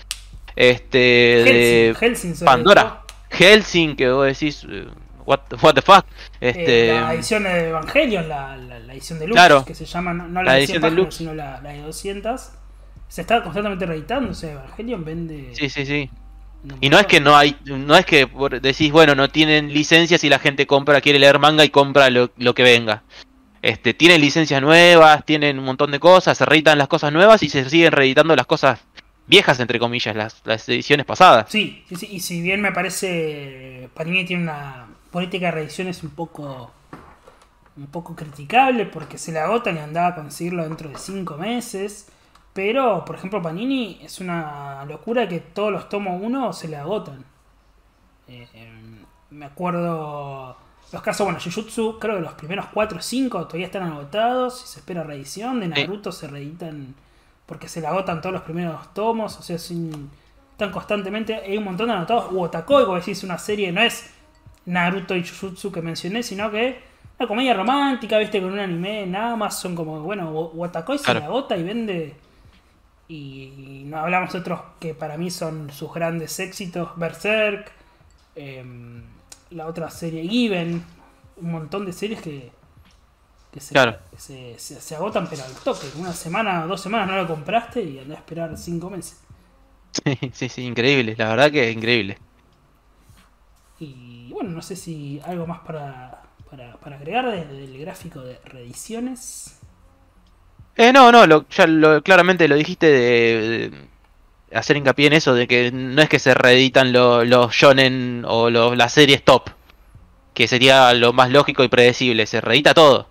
este, de Helsing, Helsing se Pandora, Helsing, que vos decís, eh, what, what the fuck, reeditó. este, Eh, la edición de Evangelion, la, la- la edición de Lux, Claro. que se llama, no, no la, La de edición 100 de páginas, Lux. sino la, de 200. Se está constantemente reeditando, o sea, Evangelion vende... sí, sí, sí. Y no es que no hay, no es que decís, bueno, no tienen licencias y la gente compra, quiere leer manga y compra lo, lo que venga. Este, tienen licencias nuevas, tienen un montón de cosas, se reeditan las cosas nuevas y se siguen reeditando las cosas viejas, entre comillas, las, ediciones pasadas. Sí, sí, sí, y si bien me parece Panini tiene una política de reediciones un poco un poco criticable porque se le agotan y andaba a conseguirlo dentro de 5 meses. Pero, por ejemplo, Panini es una locura que todos los tomos 1 se le agotan. Eh, em, me acuerdo los casos, bueno, Jujutsu, creo que los primeros 4 o 5 todavía están agotados y se espera reedición. De Naruto se reeditan porque se le agotan todos los primeros tomos, o sea, sin, están constantemente. Hay un montón de anotados. U Otakoi, como decís, una serie, no es Naruto y Jujutsu que mencioné, sino que una comedia romántica, viste, con un anime nada más son como, bueno, Watakoi se le agota y vende. Y no hablamos de otros que para mí son sus grandes éxitos, Berserk, em, la otra serie Given, un montón de series que, que, se, se, agotan pero al toque. Una semana o dos semanas no lo compraste y andás a esperar cinco meses. Sí, sí, sí, increíble, la verdad que es increíble. Y bueno, no sé si algo más para, para, para agregar desde el gráfico de reediciones. Eh, no, no, lo, ya lo, claramente lo dijiste de, hacer hincapié en eso, de que no es que se reeditan los shonen o las series top, que sería lo más lógico y predecible, se reedita todo.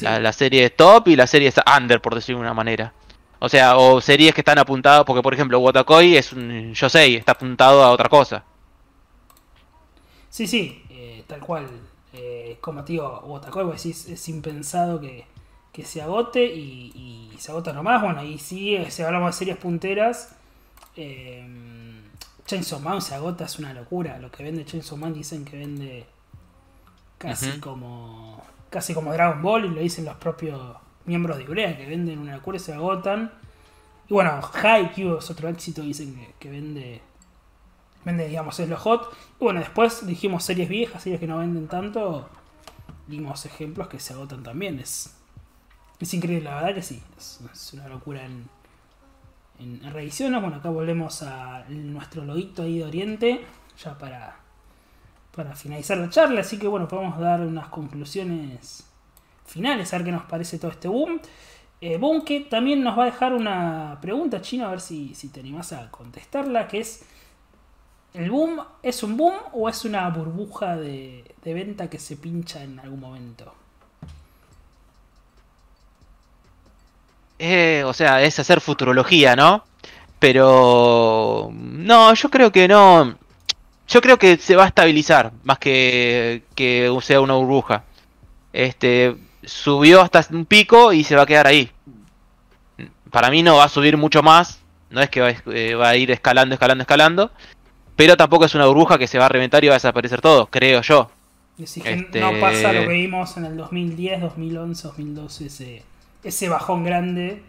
La, serie es top y la serie under, por decirlo de una manera. O sea, o series que están apuntadas, porque por ejemplo Watakoi es un Yosei, está apuntado a otra cosa. Sí, sí, tal cual. Eh, como te digo, Watakoi es impensado que, que se agote y, se agota nomás. Bueno, y sí, eh, si hablamos de series punteras, eh, Chainsaw Man se agota, es una locura. Lo que vende Chainsaw Man dicen que vende casi como casi como Dragon Ball y lo dicen los propios miembros de Urea que venden una locura y se agotan. Y bueno, Haikyuu es otro éxito, dicen que vende vende, digamos, es lo hot. Y bueno, después dijimos series viejas, series que no venden tanto. Dimos ejemplos que se agotan también. Es, es increíble, la verdad que sí. Es, una locura en, en, revisiones. Bueno, acá volvemos a nuestro loguito ahí de Oriente. Ya para, para finalizar la charla. Así que bueno, podemos dar unas conclusiones finales. A ver qué nos parece todo este boom. Eh, boom que también nos va a dejar una pregunta china. A ver si, si te animas a contestarla. Que es ¿El boom es un boom o es una burbuja de, venta que se pincha en algún momento? Eh, o sea, es hacer futurología, ¿no? Pero... No, yo creo que no. Yo creo que se va a estabilizar más que que sea una burbuja. Este subió hasta un pico y se va a quedar ahí. Para mí no va a subir mucho más. No es que va, eh, va a ir escalando, escalando, escalando. Pero tampoco es una burbuja que se va a reventar y va a desaparecer todo, creo yo. este... no pasa lo que vimos en el 2010, 2011, 2012, ese, ese bajón grande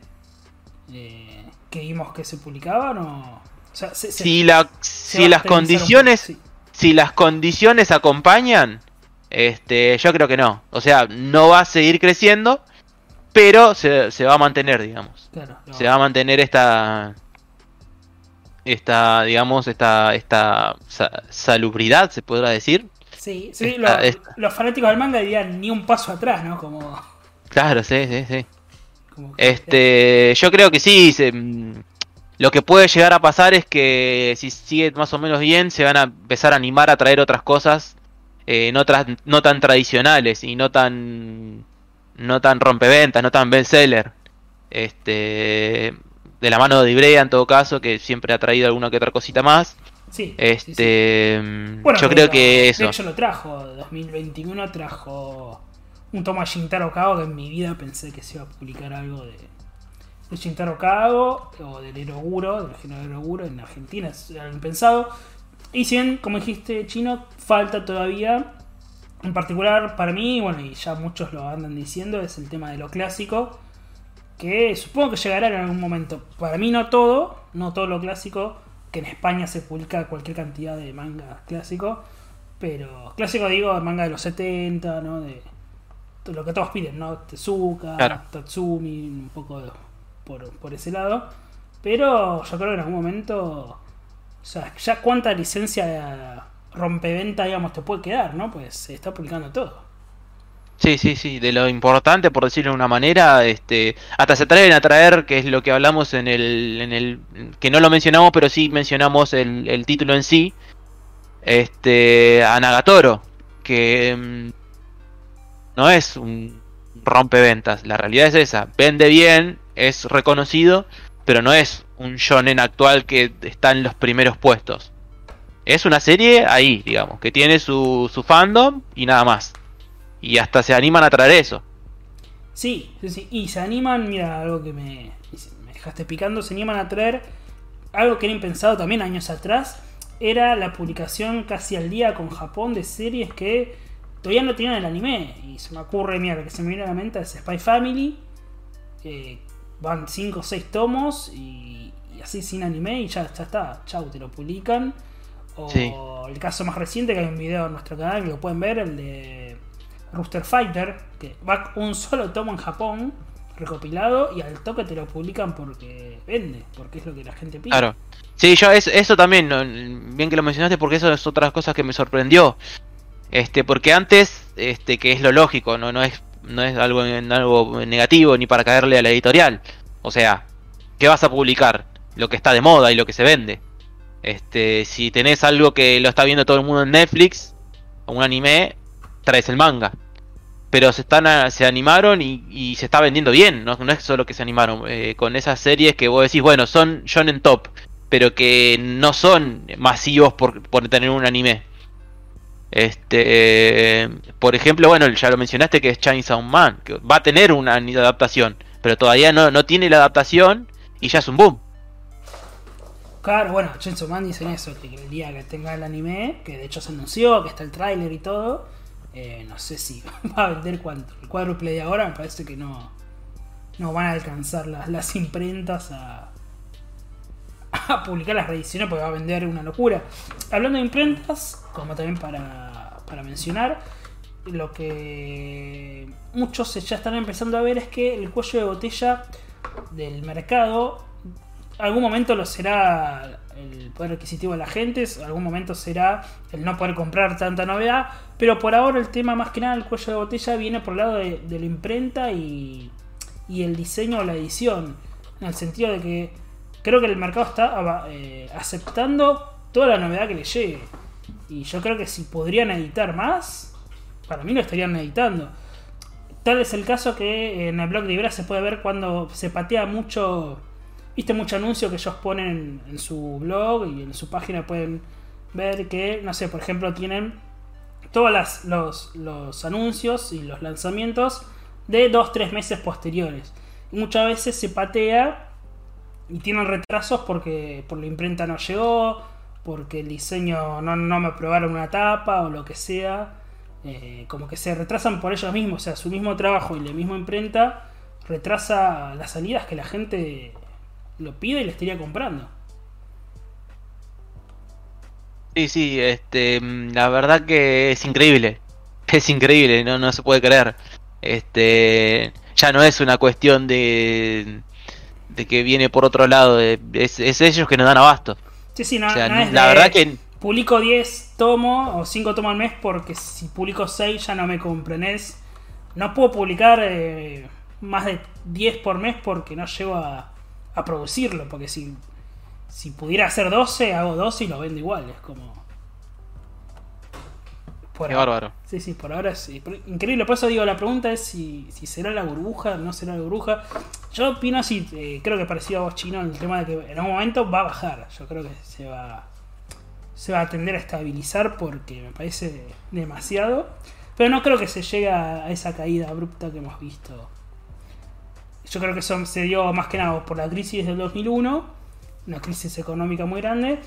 eh, que vimos que se publicaban o... si, la, si las condiciones si las condiciones acompañan este yo creo que no o sea no va a seguir creciendo pero se, se va a mantener digamos se va a mantener esta esta, digamos, esta, esta salubridad, se podrá decir. Sí, sí los fanáticos del manga dirían ni un paso atrás, ¿no? Como... Claro, sí, sí, sí. Este, yo creo que sí, mm, lo que puede llegar a pasar es que si sigue más o menos bien, se van a empezar a animar a traer otras cosas eh, no, no tan tradicionales y no tan no tan rompeventas, no tan bestseller. Este, de la mano de Ibrea en todo caso, que siempre ha traído alguna que otra cosita más. Sí. Este, mm, yo creo que eso. De hecho lo trajo, 2021 trajo un tomo a Shintaro Kago que en mi vida pensé que se iba a publicar algo de, de Shintaro Kago o del Eroguro, del género Eroguro en Argentina, es impensado. Y si bien, como dijiste, chino, falta todavía, en particular para mí, bueno, y ya muchos lo andan diciendo, es el tema de lo clásico que supongo que llegará en algún momento. Para mí no todo, no todo lo clásico, que en España se publica cualquier cantidad de manga clásico, pero clásico digo manga de los 70, ¿no? De, lo que todos piden, ¿no? Tezuka, Tatsumi, un poco por, por, ese lado. Pero yo creo que en algún momento, o sea, ya cuánta licencia rompeventa, digamos, te puede quedar, ¿no? Pues se está publicando todo. Sí, sí, sí, de lo importante, por decirlo de una manera, este, hasta se atreven a traer, que es lo que hablamos en el, en el, que no lo mencionamos, pero sí mencionamos el, el título en sí, este, a Nagatoro, que mm, no es un rompeventas, la realidad es esa, vende bien, es reconocido, pero no es un shonen actual que está en los primeros puestos. Es una serie ahí, digamos, que tiene su, su fandom y nada más. Y hasta se animan a traer eso. Sí, sí, sí. Y se animan, mira, algo que me, me dejaste picando, se animan a traer algo que era impensado también años atrás. Era la publicación casi al día con Japón de series que todavía no tenían el anime. Y se me ocurre, mira, lo que se me viene a la mente es Spy Family. van 5 o 6 tomos y, y, así sin anime y ya, ya está. Chau, te lo publican. O Sí. el caso más reciente, que hay un video en nuestro canal que lo pueden ver, el de Rooster Fighter, que va un solo tomo en Japón, recopilado, y al toque te lo publican porque vende, porque es lo que la gente pide. Claro. Sí, yo es, eso también, bien que lo mencionaste, porque eso es otra cosa que me sorprendió. Este, porque antes, este, que es lo lógico, no, no es, no es algo, algo negativo ni para caerle a la editorial. O sea, ¿qué vas a publicar? Lo que está de moda y lo que se vende. Este, si tenés algo que lo está viendo todo el mundo en Netflix, o un anime, traes el manga. Pero se están a- se animaron y, y se está vendiendo bien, no, no es solo que se animaron, eh, con esas series que vos decís, bueno, son shonen top, pero que no son masivos por, por tener un anime. Este, por ejemplo, bueno, ya lo mencionaste que es Chainsaw Man, que va a tener una adaptación, pero todavía no, no tiene la adaptación y ya es un boom. Claro, bueno, Chainsaw Man dicen eso, que el día que tenga el anime, que de hecho se anunció, que está el tráiler y todo, eh, no sé si va a vender cuánto. El cuádruple de ahora me parece que no, no van a alcanzar las, las imprentas a, a publicar las reediciones porque va a vender una locura. Hablando de imprentas, como también para, para mencionar, lo que muchos ya están empezando a ver es que el cuello de botella del mercado algún momento lo será el poder adquisitivo de la gente, algún momento será el no poder comprar tanta novedad, pero por ahora el tema más que nada el cuello de botella viene por el lado de, de la imprenta y, y, el diseño o la edición, en el sentido de que creo que el mercado está eh, aceptando toda la novedad que le llegue. Y yo creo que si podrían editar más, para mí lo estarían editando. Tal es el caso que en el blog de Ibra se puede ver cuando se patea mucho viste mucho anuncio que ellos ponen en, su blog y en su página pueden ver que, no sé, por ejemplo, tienen todos las, los, los, anuncios y los lanzamientos de 2-3 meses posteriores. Muchas veces se patea y tienen retrasos porque por la imprenta no llegó, porque el diseño no, no me aprobaron una tapa o lo que sea. Eh, como que se retrasan por ellos mismos, o sea, su mismo trabajo y la misma imprenta retrasa las salidas que la gente lo pide y le estaría comprando. Sí, sí, este, la verdad que es increíble. Es increíble, no, no se puede creer. Este, ya no es una cuestión de, de que viene por otro lado, es, es ellos que nos dan abasto. Sí, sí, no, o sea, no es la de, verdad que publico 10 tomos o 5 tomos al mes porque si publico 6 ya no me compren. Es, no puedo publicar eh, más de 10 por mes porque no llego a, a producirlo, porque si, si pudiera hacer 12, hago 12 y lo vendo igual, es como... Por Qué ahora, bárbaro. Sí, sí, por ahora sí. Increíble, por eso digo, la pregunta es si, si será la burbuja, no será la burbuja. Yo opino así, eh, creo que parecido a vos, Chino, el tema de que en algún momento va a bajar. Yo creo que se va, se va a tender a estabilizar porque me parece demasiado. Pero no creo que se llegue a esa caída abrupta que hemos visto yo creo que eso se dio más que nada por la crisis del 2001, una crisis económica muy grande,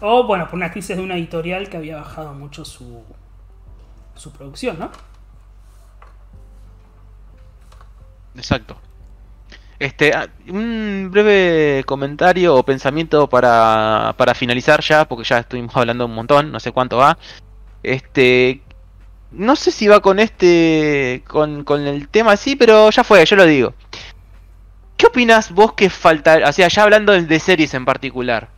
o bueno, por una crisis de una editorial que había bajado mucho su, su producción, ¿no? Exacto. Este, un breve comentario o pensamiento para, para finalizar ya, porque ya estuvimos hablando un montón, no sé cuánto va. Este, no sé si va con este. Con, con, el tema así, pero ya fue, yo lo digo. ¿Qué opinas vos que falta? O sea, ya hablando de, series en particular.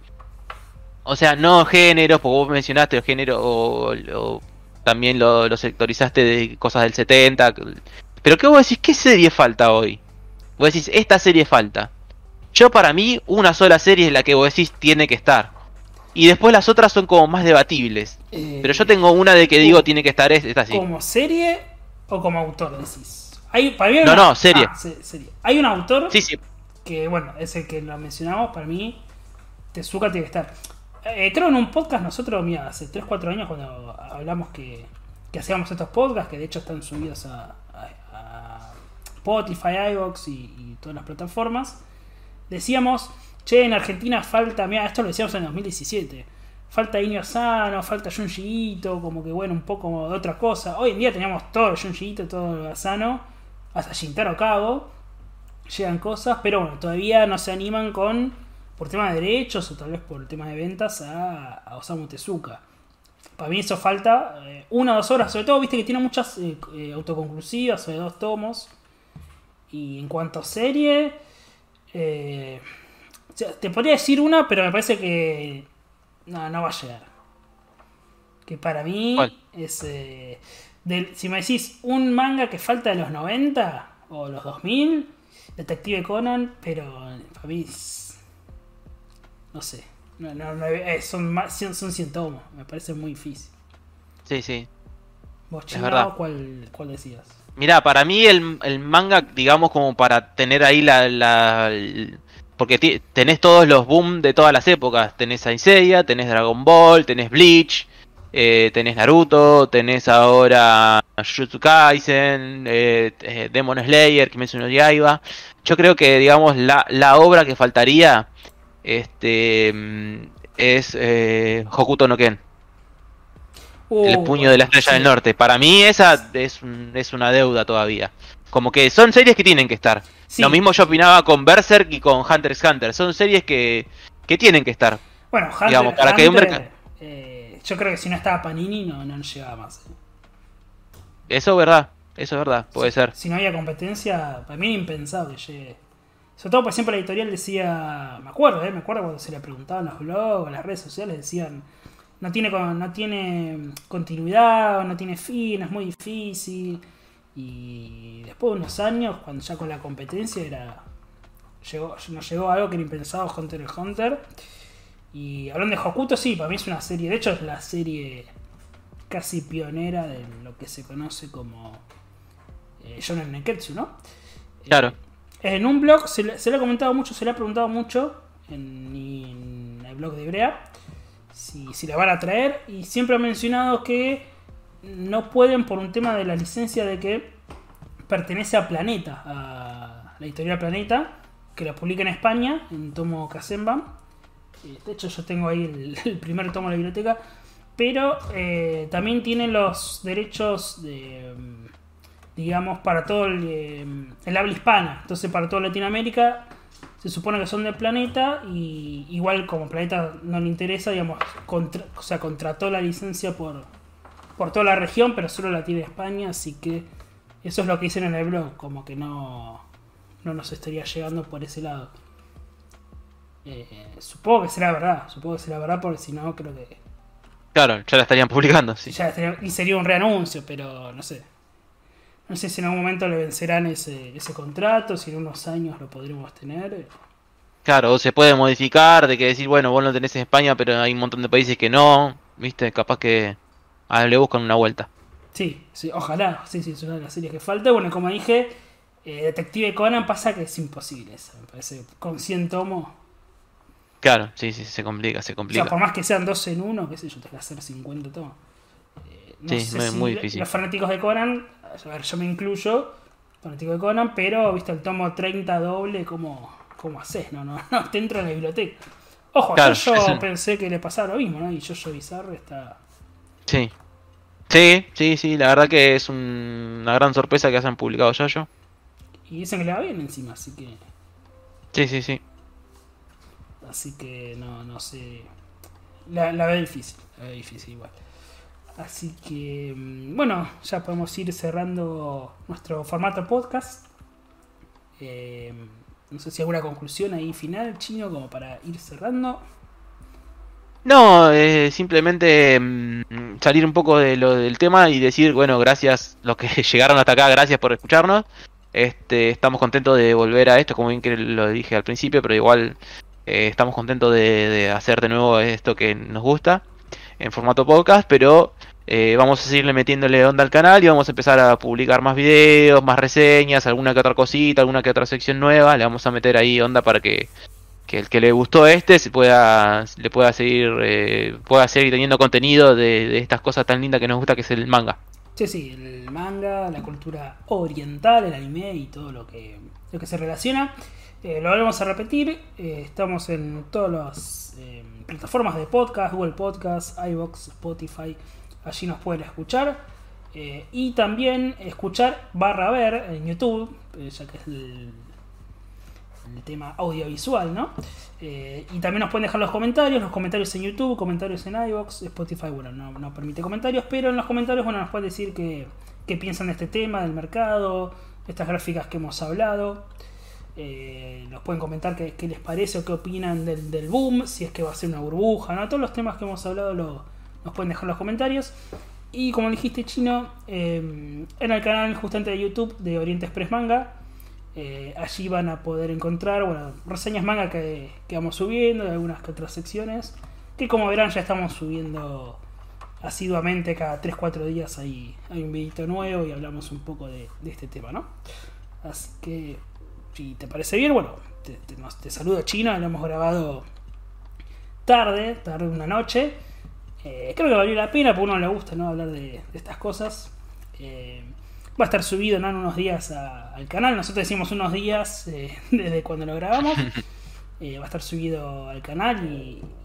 O sea, no géneros, porque vos mencionaste el género o, o, también lo, lo sectorizaste de cosas del 70. Pero ¿qué vos decís? ¿Qué serie falta hoy? Vos decís, esta serie falta. Yo para mí, una sola serie es la que vos decís tiene que estar. Y después las otras son como más debatibles. Eh, Pero yo tengo una de que digo tiene que estar es- esta así. ¿Como serie o como autor decís? Hay, para mí hay No, una- no, serie. Ah, se- serie. Hay un autor Sí, sí. que, bueno, es el que lo mencionamos. Para mí, Tezuka tiene que estar. Eh, creo en un podcast nosotros, mira, hace 3-4 años cuando hablamos que, que hacíamos estos podcasts, que de hecho están subidos a Spotify, iVoox y, todas las plataformas, decíamos, che, en Argentina falta, mira, esto lo decíamos en el 2017, falta Inio Sano, falta Junji Ito, como que bueno, un poco de otra cosa. Hoy en día teníamos todo Junji Ito, todo Asano, hasta Shintaro Kago, llegan cosas, pero bueno, todavía no se animan con, por tema de derechos o tal vez por tema de ventas, a, a Osamu Tezuka. Para mí eso falta eh, una o dos horas, sobre todo, viste que tiene muchas eh, autoconclusivas, de dos tomos. Y en cuanto a serie, eh, te podría decir una, pero me parece que no, no va a llegar. Que para mí ¿Cuál? es... eh, si me decís un manga que falta de los 90 o los 2000, Detective Conan, pero para mí es- no sé. No, no, no, eh, son, más, son, son 100 tomos, me parece muy difícil. Sí, sí. ¿Vos, cuál, cuál decías? Mira, para mí el, el manga, digamos, como para tener ahí la... la- porque tenés todos los boom de todas las épocas. Tenés Saint Seiya, tenés Dragon Ball, tenés Bleach, eh, tenés Naruto, tenés ahora Jujutsu Kaisen, eh, eh, Demon Slayer, Kimetsu no Yaiba. Yo creo que, digamos, la, la obra que faltaría este mm, es eh, Hokuto no Ken. El Uh, puño de la estrella sí. del norte. Para mí esa es, es una deuda todavía. Como que son series que tienen que estar. Sí. Lo mismo yo opinaba con Berserk y con Hunter x Hunter. Son series que, que tienen que estar. Bueno, Hunter, digamos, para que un Hunter, merca- eh, yo creo que si no estaba Panini no, no llegaba más. Eso es verdad. Eso es verdad. Puede ser. Si no había competencia, para mí era impensable que llegue. Sobre todo porque siempre la editorial decía, me acuerdo, eh, me acuerdo cuando se le preguntaban los blogs, las redes sociales, decían, no tiene, no tiene continuidad, no tiene fin, es muy difícil. Y después de unos años, cuando ya con la competencia era llegó, nos llegó algo que era impensado Hunter x Hunter. Y hablando de Hokuto, sí, para mí es una serie, de hecho es la serie casi pionera de lo que se conoce como eh, Shonen Neketsu, ¿no? Claro. En un blog se le, se le ha comentado mucho, se le ha preguntado mucho en, en el blog de Ibrea si, si la van a traer y siempre ha mencionado que no pueden por un tema de la licencia de que pertenece a Planeta, a la editorial Planeta, que la publica en España, en tomo Kazenban. Eh, De hecho, yo tengo ahí el, primer tomo de la biblioteca. Pero eh, también tiene los derechos de, mm, digamos, para todo el, eh, el habla hispana. Entonces, para toda Latinoamérica se supone que son del planeta y igual como planeta no le interesa, digamos, contra- o sea, contrató la licencia por, por toda la región, pero solo la tiene España, así que eso es lo que dicen en el blog, como que no, no nos estaría llegando por ese lado. Eh, supongo que será verdad, supongo que será verdad porque si no creo que Claro, ya la estarían publicando. Sí. ya estaría- y sería un reanuncio, pero no sé. No sé si en algún momento le vencerán ese, ese contrato, si en unos años lo podremos tener. Claro, o se puede modificar, de que decir, bueno, vos lo tenés en España, pero hay un montón de países que no. ¿Viste? Capaz que ah, le buscan una vuelta. Sí, sí, ojalá, sí, sí, es una de las series que falta. Bueno, como dije, eh, Detective Conan pasa que es imposible esa, me parece. Con 100 tomos. Claro, sí, sí, se complica, se O sea, complica. por más que sean 12 en uno, qué sé yo, tengo que hacer 50 tomos. Eh, no Sí, sé muy- si muy difícil. Los fanáticos de Conan, a ver, yo me incluyo, fanático de Conan, pero, viste, el tomo 30 doble, ¿cómo, cómo haces? No, no, no, te entra en la biblioteca. Ojo, Claro, yo pensé que le pasaba lo mismo, ¿no? Y Jojo Bizarre está... Sí. Sí, sí, sí, la verdad que es un- una gran sorpresa que hayan publicado Yoyo. Y dicen que le va bien encima, así que... Sí, sí, sí. Así que no, no sé. La, la veo difícil, la veo difícil igual. Así que, mm, bueno, ya podemos ir cerrando nuestro formato podcast. Eh, no sé si alguna conclusión ahí final, chino, como para ir cerrando. No, eh, simplemente mm, salir un poco de lo del tema y decir, bueno, gracias los que llegaron hasta acá, gracias por escucharnos. Este, estamos contentos de volver a esto, como bien que lo dije al principio, pero igual eh, estamos contentos de, hacer de nuevo esto que nos gusta en formato podcast, pero eh, vamos a seguirle metiéndole onda al canal y vamos a empezar a publicar más videos, más reseñas, alguna que otra cosita, alguna que otra sección nueva. Le vamos a meter ahí onda para que, el que le gustó este se pueda, le pueda seguir, eh, pueda seguir teniendo contenido de, estas cosas tan lindas que nos gusta que es el manga. Sí, sí, el manga, la cultura oriental, el anime y todo lo que, lo que se relaciona. Eh, lo vamos a repetir. estamos en todas las plataformas de podcast, Google Podcast, iBox, Spotify allí nos pueden escuchar. Eh, y también escuchar barra ver en YouTube, eh, ya que es el, tema audiovisual, ¿no? Eh, y también nos pueden dejar los comentarios, los comentarios en YouTube, comentarios en iVoox, Spotify, bueno, no, permite comentarios, pero en los comentarios, bueno, nos pueden decir qué, piensan de este tema, del mercado, estas gráficas que hemos hablado. Nos pueden comentar qué, les parece o qué opinan del, boom, si es que va a ser una burbuja, ¿no? Todos los temas que hemos hablado lo, nos pueden dejar en los comentarios. Y como dijiste, Chino, em, en el canal justamente de YouTube de Oriente Express Manga, eh, allí van a poder encontrar bueno, reseñas manga que, vamos subiendo, de algunas que otras secciones, que como verán ya estamos subiendo asiduamente cada 3-4 días hay, hay un videito nuevo y hablamos un poco de, este tema, ¿no? Así que, si te parece bien, bueno, te, te saludo Chino, lo hemos grabado tarde, tarde una noche. Eh, creo que valió la pena, porque a uno le gusta ¿no? hablar de, estas cosas. Eh, va a estar subido en unos días al canal. Nosotros decimos unos días eh, desde cuando lo grabamos. va a estar subido al canal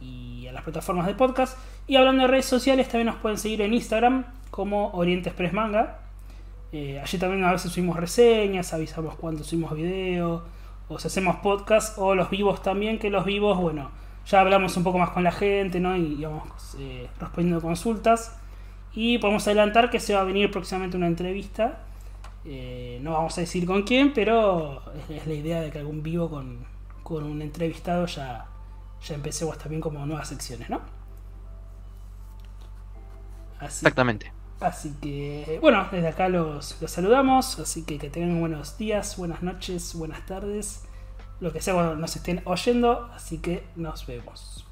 y, a las plataformas de podcast. Y hablando de redes sociales, también nos pueden seguir en Instagram como Oriente Express Manga. Allí también a veces subimos reseñas, avisamos cuando subimos video, o si hacemos podcast, o los vivos también, que los vivos, bueno, ya hablamos un poco más con la gente, ¿no? Y vamos eh, respondiendo consultas. Y podemos adelantar que se va a venir próximamente una entrevista. Eh, no vamos a decir con quién, pero es, la idea de que algún vivo con, un entrevistado ya, ya empecemos también como nuevas secciones, ¿no? Exactamente. Así que, bueno, desde acá los, los saludamos. Así que que tengan buenos días, buenas noches, buenas tardes lo que sea cuando nos estén oyendo. Así que nos vemos.